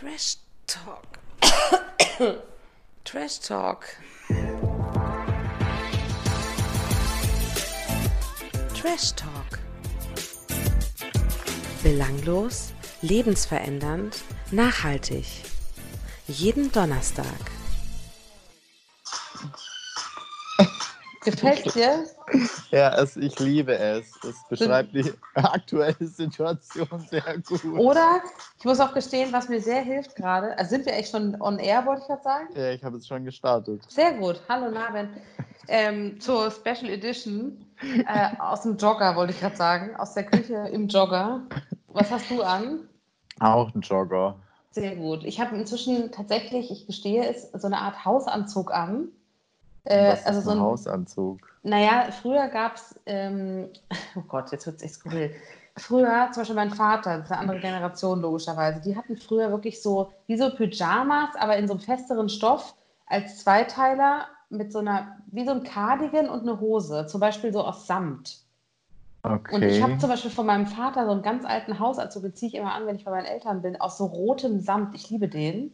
Trash Talk. Trash Talk. Trash Talk. Belanglos, lebensverändernd, nachhaltig. Jeden Donnerstag. Gefällt dir? Ja, es, ich liebe es. Es beschreibt die aktuelle Situation sehr gut. Oder, ich muss auch gestehen, was mir sehr hilft gerade, also sind wir echt schon on air, wollte ich gerade sagen? Ja, ich habe es schon gestartet. Sehr gut. Hallo Naben. Ähm, zur Special Edition äh, aus dem Jogger, wollte ich gerade sagen. Aus der Küche im Jogger. Was hast du an? Auch ein Jogger. Sehr gut. Ich habe inzwischen tatsächlich, ich gestehe es, so eine Art Hausanzug an. Äh, Was also so ein ein Hausanzug. Naja, früher gab es, ähm, oh Gott, jetzt wird es echt skurril. Früher, zum Beispiel mein Vater, das ist eine andere Generation logischerweise, die hatten früher wirklich so, wie so Pyjamas, aber in so einem festeren Stoff als Zweiteiler mit so einer, wie so ein Cardigan und eine Hose, zum Beispiel so aus Samt. Okay. Und ich habe zum Beispiel von meinem Vater so einen ganz alten Hausanzug, den ziehe ich immer an, wenn ich bei meinen Eltern bin, aus so rotem Samt. Ich liebe den.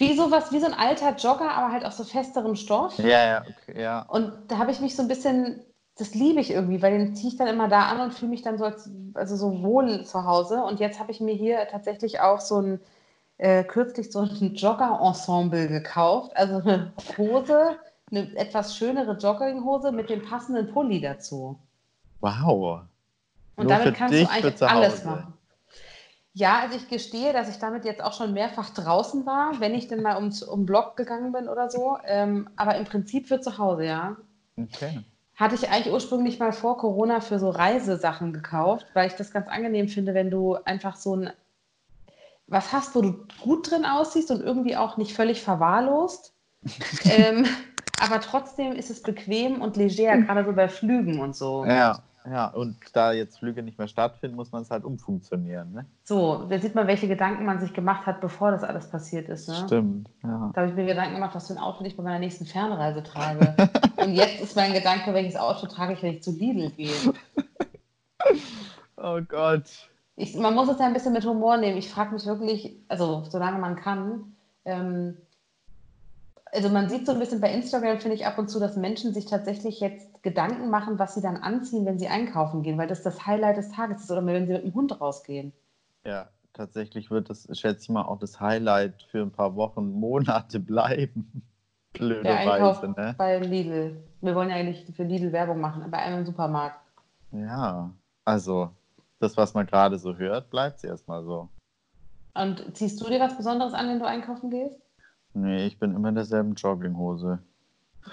Wie sowas, wie so ein alter Jogger, aber halt aus so festerem Stoff. ja, ja, okay, ja. Und da habe ich mich so ein bisschen, das liebe ich irgendwie, weil den ziehe ich dann immer da an und fühle mich dann so, als, also so wohl zu Hause. Und jetzt habe ich mir hier tatsächlich auch so ein, äh, kürzlich so ein Jogger-Ensemble gekauft. Also eine Hose, eine etwas schönere Jogginghose mit dem passenden Pulli dazu. Wow. Und Nur damit kannst du eigentlich alles machen. Ja, also ich gestehe, dass ich damit jetzt auch schon mehrfach draußen war, wenn ich denn mal um, um Block gegangen bin oder so. Ähm, aber im Prinzip für zu Hause, ja. Okay. Hatte ich eigentlich ursprünglich mal vor Corona für so Reisesachen gekauft, weil ich das ganz angenehm finde, wenn du einfach so ein was hast, wo du gut drin aussiehst und irgendwie auch nicht völlig verwahrlost. ähm, aber trotzdem ist es bequem und leger, gerade so bei Flügen und so. Ja, ja. Und da jetzt Flüge nicht mehr stattfinden, muss man es halt umfunktionieren, ne? So, da sieht man, welche Gedanken man sich gemacht hat, bevor das alles passiert ist. Ne? Stimmt, ja. Da habe ich mir Gedanken gemacht, was für ein Auto ich bei meiner nächsten Fernreise trage. und jetzt ist mein Gedanke, welches Auto trage ich, wenn ich zu Lidl gehe. Oh Gott. Ich, man muss es ja ein bisschen mit Humor nehmen. Ich frage mich wirklich, also solange man kann, ähm, also man sieht so ein bisschen bei Instagram, finde ich ab und zu, dass Menschen sich tatsächlich jetzt Gedanken machen, was sie dann anziehen, wenn sie einkaufen gehen, weil das das Highlight des Tages ist oder wenn sie mit dem Hund rausgehen. Ja, tatsächlich wird das, schätze ich mal, auch das Highlight für ein paar Wochen, Monate bleiben. Einkauf Blöderweise, ne? bei Lidl. Wir wollen ja eigentlich für Lidl Werbung machen, bei einem Supermarkt. Ja, also das, was man gerade so hört, bleibt erstmal so. Und ziehst du dir was Besonderes an, wenn du einkaufen gehst? Nee, ich bin immer in derselben Jogginghose.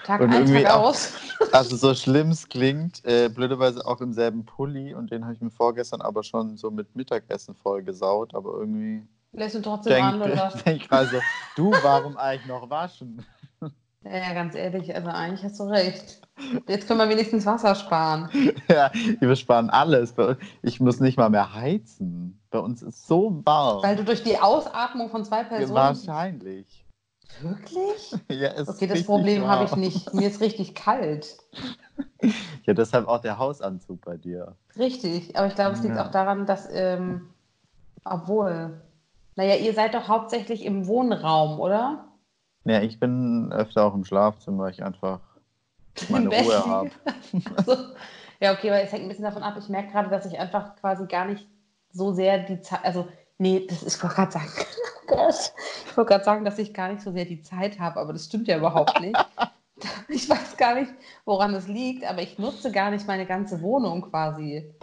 Tag Und ein, irgendwie Tag auch- aus. Also so schlimm es klingt, äh, blöderweise auch im selben Pulli und den habe ich mir vorgestern aber schon so mit Mittagessen vollgesaut, aber irgendwie Lässt du trotzdem an denke oder? denk ich gerade so, du, warum eigentlich noch waschen? Ja, ja, ganz ehrlich, also eigentlich hast du recht. Jetzt können wir wenigstens Wasser sparen. ja, wir sparen alles. Ich muss nicht mal mehr heizen. Bei uns ist so warm. Weil du durch die Ausatmung von zwei Ja, Personen. Wahrscheinlich. Wirklich? Ja, es ist Okay, das Problem habe ich nicht. Mir ist richtig kalt. Ja, deshalb auch der Hausanzug bei dir. Richtig. Aber ich glaube, es liegt Ja. auch daran, dass, ähm, obwohl. Naja, ihr seid doch hauptsächlich im Wohnraum, oder? Ja, ich bin öfter auch im Schlafzimmer, weil ich einfach meine Ruhe habe. Also, ja, okay, weil es hängt ein bisschen davon ab. Ich merke gerade, dass ich einfach quasi gar nicht so sehr die Zeit, also, nee, das ist, ich wollte gerade sagen, ich wollte gerade sagen, dass ich gar nicht so sehr die Zeit habe, aber das stimmt ja überhaupt nicht. Ich weiß gar nicht, woran es liegt, aber ich nutze gar nicht meine ganze Wohnung quasi.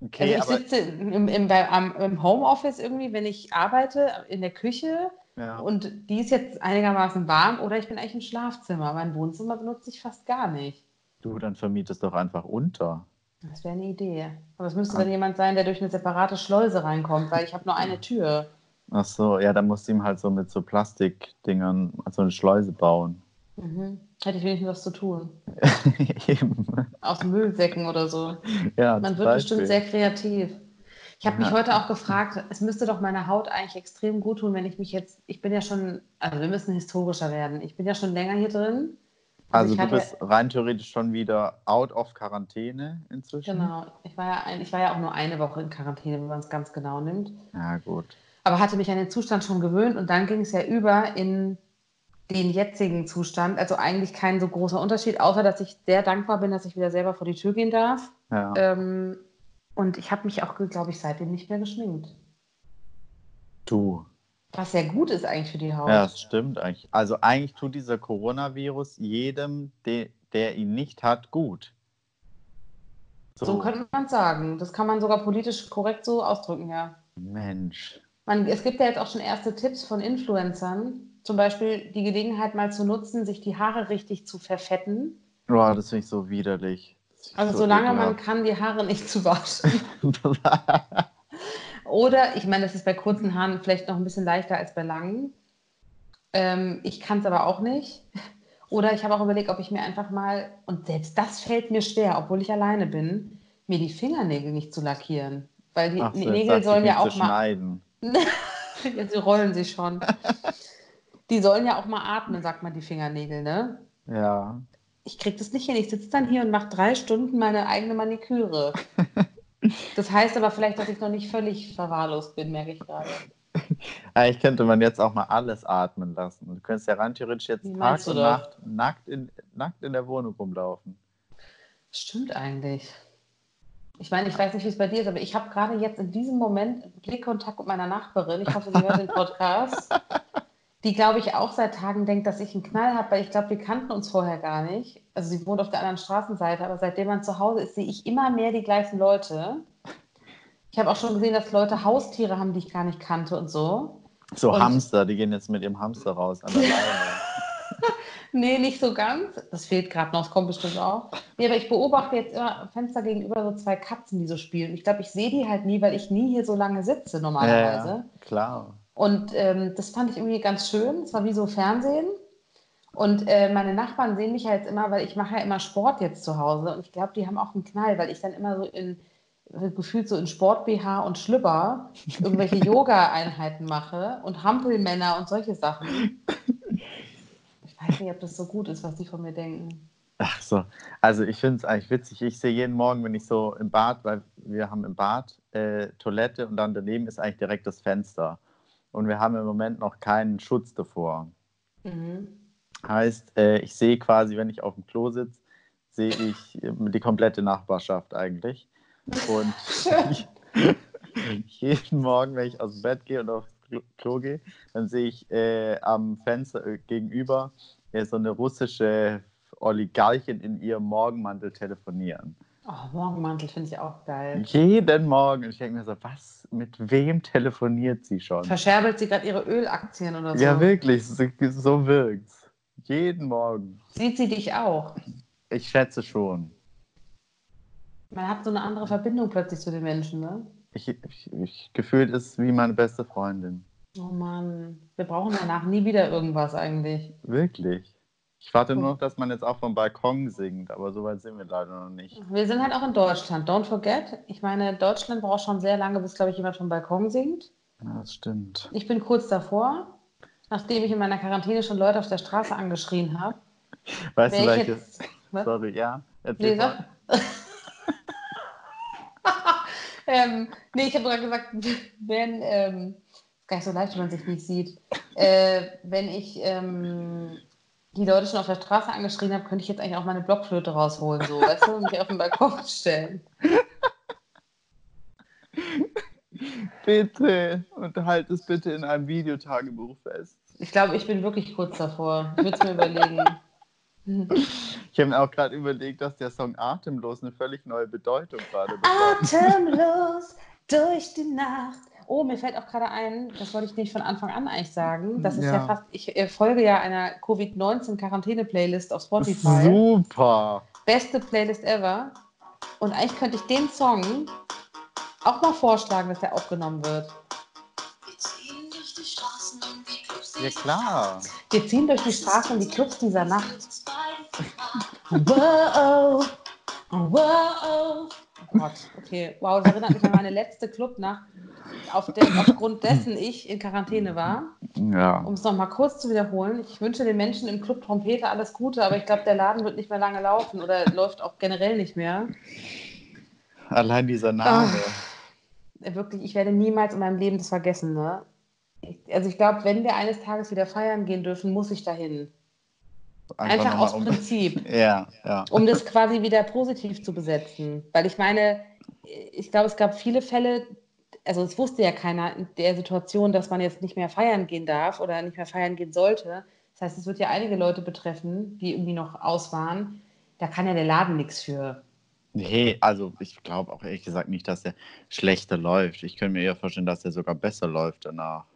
Okay, also ich sitze im, im, bei, am, im Homeoffice irgendwie, wenn ich arbeite, in der Küche ja. und die ist jetzt einigermaßen warm oder ich bin eigentlich im Schlafzimmer. Mein Wohnzimmer benutze ich fast gar nicht. du, dann vermietest doch einfach unter. Das wäre eine Idee. Aber es müsste dann jemand sein, der durch eine separate Schleuse reinkommt, weil ich habe nur eine Tür. Ach so, ja, dann musst du ihm halt so mit so Plastikdingern so eine Schleuse bauen. Mhm. Hätte ich wenigstens was zu tun. Eben. Aus Müllsäcken oder so. Ja, Man wird bestimmt Beispiel. sehr kreativ. Ich habe mich Ja. heute auch gefragt, es müsste doch meiner Haut eigentlich extrem gut tun, wenn ich mich jetzt, ich bin ja schon, also wir müssen historischer werden. Ich bin ja schon länger hier drin. Also ich du bist rein theoretisch schon wieder out of Quarantäne inzwischen. Genau. Ich war, ja ein, ich war ja auch nur eine Woche in Quarantäne, wenn man es ganz genau nimmt. Ja, gut. Aber hatte mich an den Zustand schon gewöhnt und dann ging es ja über in den jetzigen Zustand. Also eigentlich kein so großer Unterschied, außer dass ich sehr dankbar bin, dass ich wieder selber vor die Tür gehen darf. Ja. Ähm, und ich habe mich auch, glaube ich, seitdem nicht mehr geschminkt. Du. Was sehr gut ist eigentlich für die Haut. Ja, das stimmt eigentlich. Also eigentlich tut dieser Coronavirus jedem, de, der ihn nicht hat, gut. So könnte man sagen. Das kann man sogar politisch korrekt so ausdrücken, ja. Mensch. Man, es gibt ja jetzt auch schon erste Tipps von Influencern, zum Beispiel die Gelegenheit mal zu nutzen, sich die Haare richtig zu verfetten. Boah, das finde ich so widerlich. Also so solange man kann, die Haare nicht zu waschen. Oder, ich meine, das ist bei kurzen Haaren vielleicht noch ein bisschen leichter als bei langen. Ähm, ich kann es aber auch nicht. Oder ich habe auch überlegt, ob ich mir einfach mal, und selbst das fällt mir schwer, obwohl ich alleine bin, mir die Fingernägel nicht zu lackieren. Weil die Ach Nägel sollen ja auch mal. Ja, sie rollen sich schon. Die sollen ja auch mal atmen, sagt man, die Fingernägel, ne? Ja. Ich krieg das nicht hin. Ich sitze dann hier und mache drei Stunden meine eigene Maniküre. Das heißt aber vielleicht, dass ich noch nicht völlig verwahrlost bin, merke ich gerade. Eigentlich könnte man jetzt auch mal alles atmen lassen. Du könntest ja rein theoretisch jetzt Tag und? Nacht nackt in, nackt in der Wohnung rumlaufen. Stimmt eigentlich. Ich meine, ich weiß nicht, wie es bei dir ist, aber ich habe gerade jetzt in diesem Moment Blickkontakt mit meiner Nachbarin. Ich hoffe, sie hört den Podcast. Die, glaube ich, auch seit Tagen denkt, dass ich einen Knall habe, weil ich glaube, wir kannten uns vorher gar nicht. Also sie wohnt auf der anderen Straßenseite, aber seitdem man zu Hause ist, sehe ich immer mehr die gleichen Leute. Ich habe auch schon gesehen, dass Leute Haustiere haben, die ich gar nicht kannte und so. So Und- Hamster, die gehen jetzt mit ihrem Hamster raus an der Leine. Nee, nicht so ganz. Das fehlt gerade noch, das kommt bestimmt auch. Nee, aber ich beobachte jetzt immer Fenster gegenüber so zwei Katzen, die so spielen. Ich glaube, ich sehe die halt nie, weil ich nie hier so lange sitze normalerweise. ja, klar. Und ähm, das fand ich irgendwie ganz schön. Es war wie so Fernsehen. Und äh, meine Nachbarn sehen mich ja jetzt immer, weil ich mache ja immer Sport jetzt zu Hause. Und ich glaube, die haben auch einen Knall, weil ich dann immer so in, gefühlt so in Sport-BH und Schlüpper irgendwelche Yoga-Einheiten mache und Hampelmänner und solche Sachen. Ich weiß nicht, ob das so gut ist, was die von mir denken. Ach so. Also ich finde es eigentlich witzig. Ich sehe jeden Morgen, wenn ich so im Bad, weil wir haben im Bad äh, Toilette und dann daneben ist eigentlich direkt das Fenster. Und wir haben im Moment noch keinen Schutz davor. Mhm. Heißt, äh, ich sehe quasi, wenn ich auf dem Klo sitze, sehe ich äh, die komplette Nachbarschaft eigentlich. Und jeden Morgen, wenn ich aus dem Bett gehe und aufs Klo- Klo gehe, dann sehe ich äh, am Fenster äh, gegenüber äh, so eine russische Oligarchin in ihrem Morgenmantel telefonieren. Oh, Morgenmantel finde ich auch geil. Jeden Morgen. Und ich denke mir so, was, mit wem telefoniert sie schon? Verscherbelt sie gerade ihre Ölaktien oder so? Ja, wirklich, so, wirkt's. Jeden Morgen. Sieht sie dich auch? Ich schätze schon. Man hat so eine andere Verbindung plötzlich zu den Menschen, ne? Ich, ich, ich gefühlt ist wie meine beste Freundin. Oh Mann, wir brauchen danach nie wieder irgendwas eigentlich. Wirklich. Ich warte nur noch, dass man jetzt auch vom Balkon singt, aber so weit sind wir leider noch nicht. Wir sind halt auch in Deutschland. Don't forget. Ich meine, Deutschland braucht schon sehr lange, bis, glaube ich, jemand vom Balkon singt. Ja, das stimmt. Ich bin kurz davor, nachdem ich in meiner Quarantäne schon Leute auf der Straße angeschrien habe. Weißt du, welches? Sorry, ja. Erzähl Nee, ähm, nee, ich habe gerade gesagt, wenn, ähm, ist gar nicht so leicht, wenn man sich nicht sieht. Äh, wenn ich ähm, die Leute schon auf der Straße angeschrien habe, könnte ich jetzt eigentlich auch meine Blockflöte rausholen, so, weißt du, und mich auf den Balkon stellen. Bitte. Und halt es bitte in einem Videotagebuch fest. Ich glaube, ich bin wirklich kurz davor. Ich würde es mir überlegen. Ich habe mir auch gerade überlegt, dass der Song Atemlos eine völlig neue Bedeutung gerade bekommt. Atemlos durch die Nacht. Oh, mir fällt auch gerade ein, das wollte ich nicht von Anfang an eigentlich sagen. Das ist ja, Ja. fast, ich äh, folge ja einer Covid-19-Quarantäne-Playlist auf Spotify. Super. Beste Playlist ever. Und eigentlich könnte ich den Song auch mal vorschlagen, dass der aufgenommen wird. Wir ziehen durch die Straßen und die Clubs Ja, klar. Wir ziehen durch die Straßen und die Clubs dieser Nacht. Wow, wow. Oh Gott, okay. Wow, das erinnert mich an meine letzte Clubnacht, auf der, aufgrund dessen ich in Quarantäne war. Ja. Um es nochmal kurz zu wiederholen, ich wünsche den Menschen im Club Trompete alles Gute, aber ich glaube, der Laden wird nicht mehr lange laufen oder läuft auch generell nicht mehr. Allein dieser Name. Äh, Wirklich, ich werde niemals in meinem Leben das vergessen. Ne? Also ich glaube, wenn wir eines Tages wieder feiern gehen dürfen, muss ich dahin. Einfach, nochmal aus um- Prinzip. Ja, ja. um das quasi wieder positiv zu besetzen. Weil ich meine, ich glaube, es gab viele Fälle, also es wusste ja keiner in der Situation, dass man jetzt nicht mehr feiern gehen darf oder nicht mehr feiern gehen sollte. Das heißt, es wird ja einige Leute betreffen, die irgendwie noch aus waren. Da kann ja der Laden nichts für. Nee, also ich glaube auch ehrlich gesagt nicht, dass er schlechter läuft. Ich könnte mir eher vorstellen, dass er sogar besser läuft danach.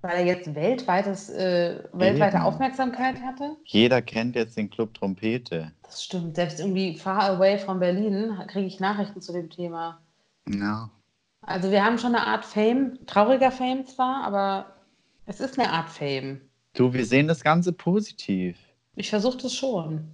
Weil er jetzt weltweites, äh, weltweite Eben. Aufmerksamkeit hatte. Jeder kennt jetzt den Club Trompete. Das stimmt. Selbst irgendwie far away von Berlin kriege ich Nachrichten zu dem Thema. Ja. Also wir haben schon eine Art Fame, trauriger Fame zwar, aber es ist eine Art Fame. Du, wir sehen das Ganze positiv. Ich versuche das schon.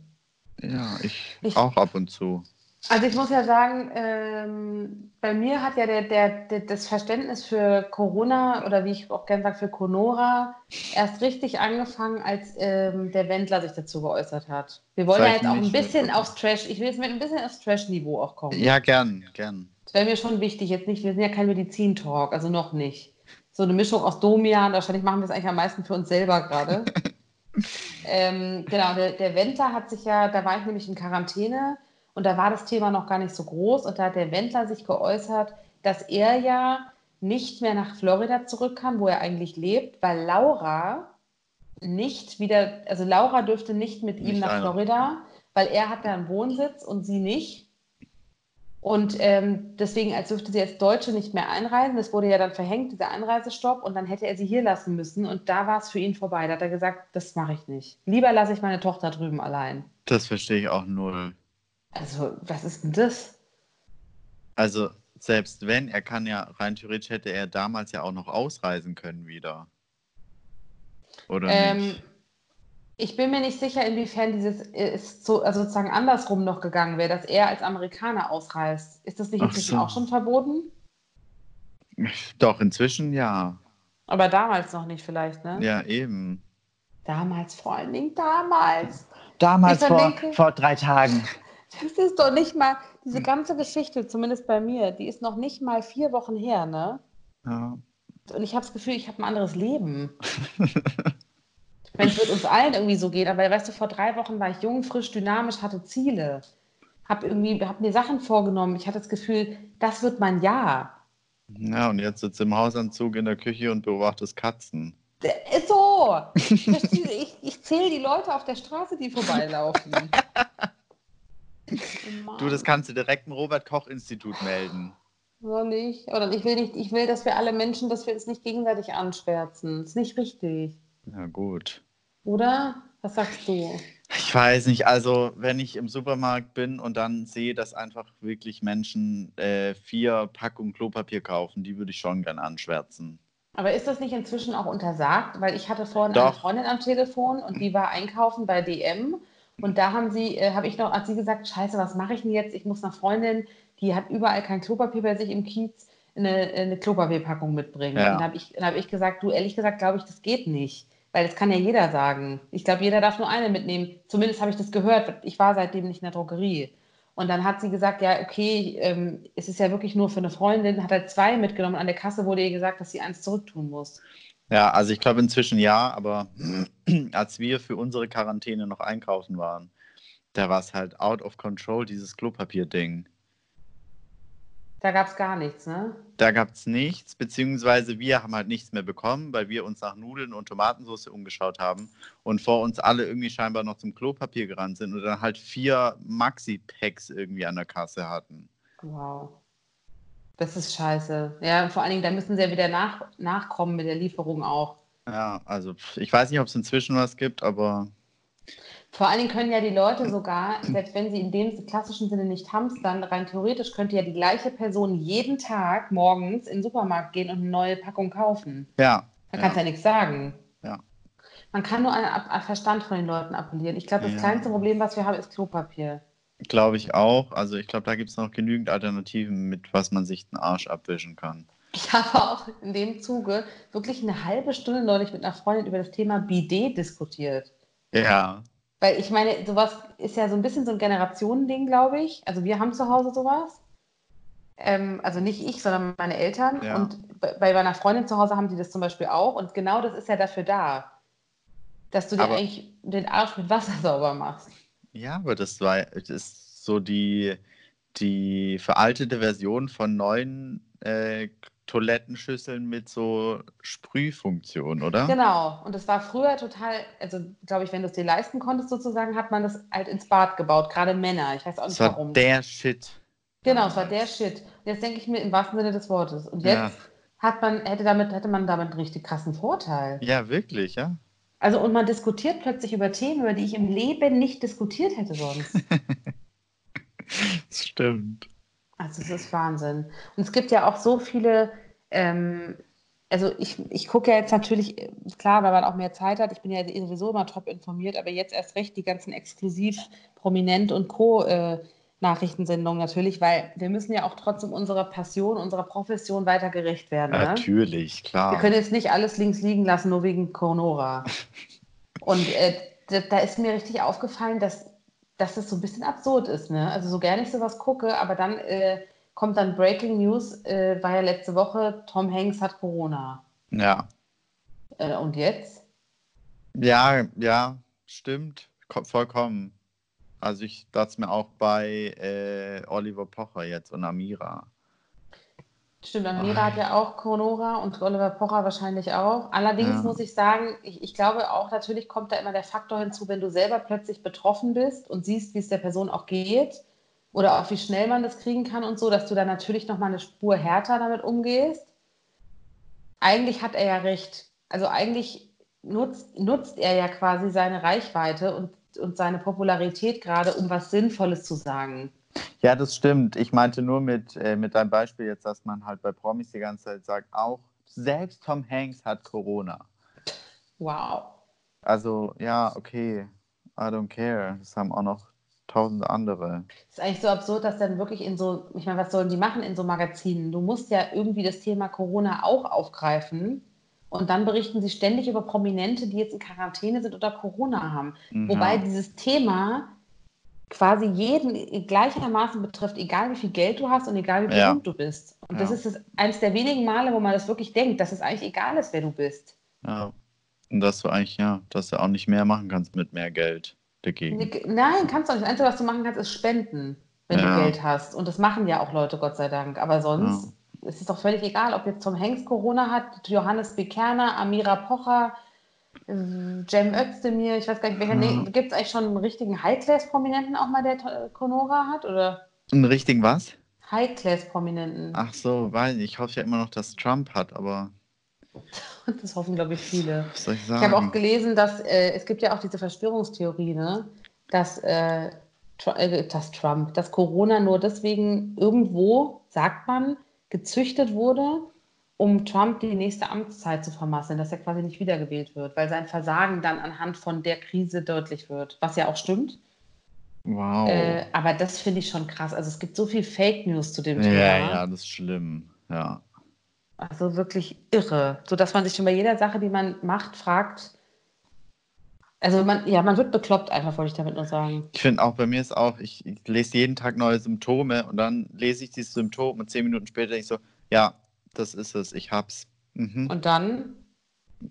Ja, ich, Ich- auch ab und zu. Also ich muss ja sagen, ähm, bei mir hat ja der, der, der, das Verständnis für Corona oder wie ich auch gerne sage, für Conora erst richtig angefangen, als ähm, der Wendler sich dazu geäußert hat. Wir wollen Das ja jetzt auch ein bisschen aufs Trash, ich will jetzt mit ein bisschen aufs Trash-Niveau auch kommen. Ja, gern, gern. Das wäre mir schon wichtig, jetzt nicht, wir sind ja kein Medizin-Talk, also noch nicht. So eine Mischung aus Domian, wahrscheinlich machen wir es eigentlich am meisten für uns selber gerade. ähm, genau, der, der Wendler hat sich ja, da war ich nämlich in Quarantäne und da war das Thema noch gar nicht so groß und da hat der Wendler sich geäußert, dass er ja nicht mehr nach Florida zurück kann, wo er eigentlich lebt, weil Laura nicht wieder, also Laura dürfte nicht mit ihm Nicht nach einer. Florida, weil er hat da einen Wohnsitz und sie nicht. Und ähm, deswegen, als dürfte sie als Deutsche nicht mehr einreisen. Das wurde ja dann verhängt, dieser Einreisestopp. Und dann hätte er sie hier lassen müssen. Und da war es für ihn vorbei. Da hat er gesagt, das mache ich nicht. Lieber lasse ich meine Tochter drüben allein. Das verstehe ich auch null. Also, was ist denn das? Also, selbst wenn, er kann ja, rein theoretisch hätte er damals ja auch noch ausreisen können wieder. Oder Ähm, nicht? Ich bin mir nicht sicher, inwiefern dieses äh, ist so, also sozusagen andersrum noch gegangen wäre, dass er als Amerikaner ausreist. Ist das nicht Ach inzwischen so. auch schon verboten? Doch, inzwischen ja. Aber damals noch nicht vielleicht, ne? Ja, eben. Damals, vor allen Dingen damals. Damals Ich verlinke- vor drei Tagen. Das ist doch nicht mal, diese ganze Geschichte, zumindest bei mir, die ist noch nicht mal vier Wochen her, ne? Ja. Und ich habe das Gefühl, ich habe ein anderes Leben. ich meine, es wird uns allen irgendwie so gehen, aber weißt du, vor drei Wochen war ich jung, frisch, dynamisch, hatte Ziele. Hab irgendwie, hab mir Sachen vorgenommen. Ich hatte das Gefühl, das wird mein Jahr. ja, und jetzt sitzt im Hausanzug in der Küche und beobachtest Katzen. Ist so. Du? Ich, ich zähle die Leute auf der Straße, die vorbeilaufen. Oh Du, das kannst du direkt im Robert-Koch-Institut melden. Soll ich? Oder ich will nicht, ich will, dass wir alle Menschen, dass wir uns nicht gegenseitig anschwärzen. Das ist nicht richtig. Ja, gut. Oder? Was sagst du? Ich weiß nicht, also wenn ich im Supermarkt bin und dann sehe, dass einfach wirklich Menschen äh, vier Packungen Klopapier kaufen, die würde ich schon gern anschwärzen. Aber ist das nicht inzwischen auch untersagt? Weil ich hatte vorhin eine Doch. Freundin am Telefon und die war einkaufen bei DM und da haben sie, äh, habe ich noch, hat sie gesagt, scheiße, was mache ich denn jetzt? Ich muss einer Freundin, die hat überall kein Klopapier bei sich im Kiez, eine, eine Klopapierpackung mitbringen. Ja. Und da habe ich, hab ich gesagt, du, ehrlich gesagt, glaube ich, das geht nicht. Weil das kann ja jeder sagen. Ich glaube, jeder darf nur eine mitnehmen. Zumindest habe ich das gehört. Ich war seitdem nicht in der Drogerie. Und dann hat sie gesagt, ja, okay, ähm, es ist ja wirklich nur für eine Freundin, hat halt zwei mitgenommen. An der Kasse wurde ihr gesagt, dass sie eins zurücktun muss. Ja, also ich glaube inzwischen ja, aber als wir für unsere Quarantäne noch einkaufen waren, da war es halt out of control, dieses Klopapier-Ding. Da gab es gar nichts, ne? Da gab es nichts, beziehungsweise wir haben halt nichts mehr bekommen, weil wir uns nach Nudeln und Tomatensauce umgeschaut haben und vor uns alle irgendwie scheinbar noch zum Klopapier gerannt sind und dann halt vier Maxi-Packs irgendwie an der Kasse hatten. Wow. Das ist scheiße. Ja, vor allen Dingen, da müssen sie ja wieder nach, nachkommen mit der Lieferung auch. Ja, also ich weiß nicht, ob es inzwischen was gibt, aber Vor allen Dingen können ja die Leute sogar, selbst wenn sie in dem klassischen Sinne nicht hamstern, rein theoretisch könnte ja die gleiche Person jeden Tag morgens in den Supermarkt gehen und eine neue Packung kaufen. ja. Da kannst du ja nichts sagen. Ja. Man kann nur an an Verstand von den Leuten appellieren. Ich glaube, das Ja. kleinste Problem, was wir haben, ist Klopapier. Glaube ich auch. Also ich glaube, da gibt es noch genügend Alternativen, mit was man sich den Arsch abwischen kann. Ich habe auch in dem Zuge wirklich eine halbe Stunde neulich mit einer Freundin über das Thema Bidet diskutiert. Ja. Weil ich meine, sowas ist ja so ein bisschen so ein Generationending, glaube ich. Also wir haben zu Hause sowas. Ähm, also nicht ich, sondern meine Eltern. Ja. Und bei, bei meiner Freundin zu Hause haben die das zum Beispiel auch. Und genau das ist ja dafür da, dass du dir Aber- eigentlich den Arsch mit Wasser sauber machst. Ja, aber das war das ist so die, die veraltete Version von neuen äh, Toilettenschüsseln mit so Sprühfunktion, oder? Genau. Und das war früher total, also glaube ich, wenn du es dir leisten konntest, sozusagen, hat man das halt ins Bad gebaut, gerade Männer. Ich weiß auch Das nicht war warum. der Shit. Genau, es war der Shit. Und jetzt denke ich mir im wahrsten Sinne des Wortes. Und jetzt Ja. hat man, hätte, damit, hätte man damit einen richtig krassen Vorteil. Ja, wirklich, ja. Also und man diskutiert plötzlich über Themen, über die ich im Leben nicht diskutiert hätte sonst. Das stimmt. Also es ist Wahnsinn. Und es gibt ja auch so viele, ähm, also ich, ich gucke ja jetzt natürlich, klar, weil man auch mehr Zeit hat, ich bin ja sowieso immer top informiert, aber jetzt erst recht die ganzen exklusiv Prominent und Co. Äh, Nachrichtensendungen natürlich, weil wir müssen ja auch trotzdem unserer Passion, unserer Profession weiter gerecht werden. Ne? Natürlich, Wir klar. können jetzt nicht alles links liegen lassen, nur wegen Conora. Und äh, da ist mir richtig aufgefallen, dass, dass das so ein bisschen absurd ist. Ne? Also so gerne ich sowas gucke, aber dann äh, kommt dann Breaking News, äh, war ja letzte Woche, Tom Hanks hat Corona. Ja. Äh, und jetzt? Ja, ja, stimmt. Ko- Vollkommen. Also ich dachte mir auch bei äh, Oliver Pocher jetzt und Amira. Stimmt, Amira hat ja auch Conora und Oliver Pocher wahrscheinlich auch. Allerdings Ja. muss ich sagen, ich, ich glaube auch, natürlich kommt da immer der Faktor hinzu, wenn du selber plötzlich betroffen bist und siehst, wie es der Person auch geht oder auch wie schnell man das kriegen kann und so, dass du dann natürlich nochmal eine Spur härter damit umgehst. Eigentlich hat er ja recht. Also eigentlich nutzt, nutzt er ja quasi seine Reichweite und, und seine Popularität gerade, um was Sinnvolles zu sagen. Ja, das stimmt. Ich meinte nur mit, äh, mit deinem Beispiel jetzt, dass man halt bei Promis die ganze Zeit sagt, auch selbst Tom Hanks hat Corona. Wow. Also ja, okay, I don't care. Das haben auch noch tausende andere. ist eigentlich so absurd, dass dann wirklich in so, ich meine, was sollen die machen in so Magazinen? Du musst ja irgendwie das Thema Corona auch aufgreifen und dann berichten sie ständig über Prominente, die jetzt in Quarantäne sind oder Corona haben. Mhm. Wobei dieses Thema quasi jeden gleichermaßen betrifft, egal wie viel Geld du hast und egal wie Ja. berühmt du bist. Und das Ja. ist das, eines der wenigen Male, wo man das wirklich denkt, dass es eigentlich egal ist, wer du bist. Ja. Und dass du eigentlich, ja, dass du auch nicht mehr machen kannst mit mehr Geld dagegen. Nein, kannst du nicht. Das Einzige, was du machen kannst, ist spenden, wenn Ja. du Geld hast. Und das machen ja auch Leute, Gott sei Dank. Aber sonst ist es doch völlig egal, ob jetzt Tom Hanks Corona hat, Johannes B. Kerner, Amira Pocher, Cem Özdemir, ich weiß gar nicht, welcher. Nee, Gibt es eigentlich schon einen richtigen High-Class-Prominenten auch mal, der Conora hat? Oder Einen richtigen was? High-Class-Prominenten? Ach so, weil ich hoffe ja immer noch, dass Trump hat, aber Das hoffen, glaube ich, viele. was soll ich Ich sagen? habe auch gelesen, dass äh, es gibt ja auch diese Verschwörungstheorie, ne? dass, äh, Tr äh, dass Trump, dass Corona nur deswegen irgendwo, sagt man, gezüchtet wurde, um Trump die nächste Amtszeit zu vermasseln, dass er quasi nicht wiedergewählt wird, weil sein Versagen dann anhand von der Krise deutlich wird, was ja auch stimmt. wow. Äh, aber das finde ich schon krass. Also es gibt so viel Fake News zu dem ja, Thema. ja, das ist schlimm. Ja. Also wirklich irre, sodass man sich schon bei jeder Sache, die man macht, fragt. Also man, ja, man wird bekloppt einfach, wollte ich damit nur sagen. Ich finde auch bei mir ist auch, ich, ich lese jeden Tag neue Symptome und dann lese ich diese Symptome und zehn Minuten später denke ich so, ja, das ist es, ich hab's. Mhm. Und dann,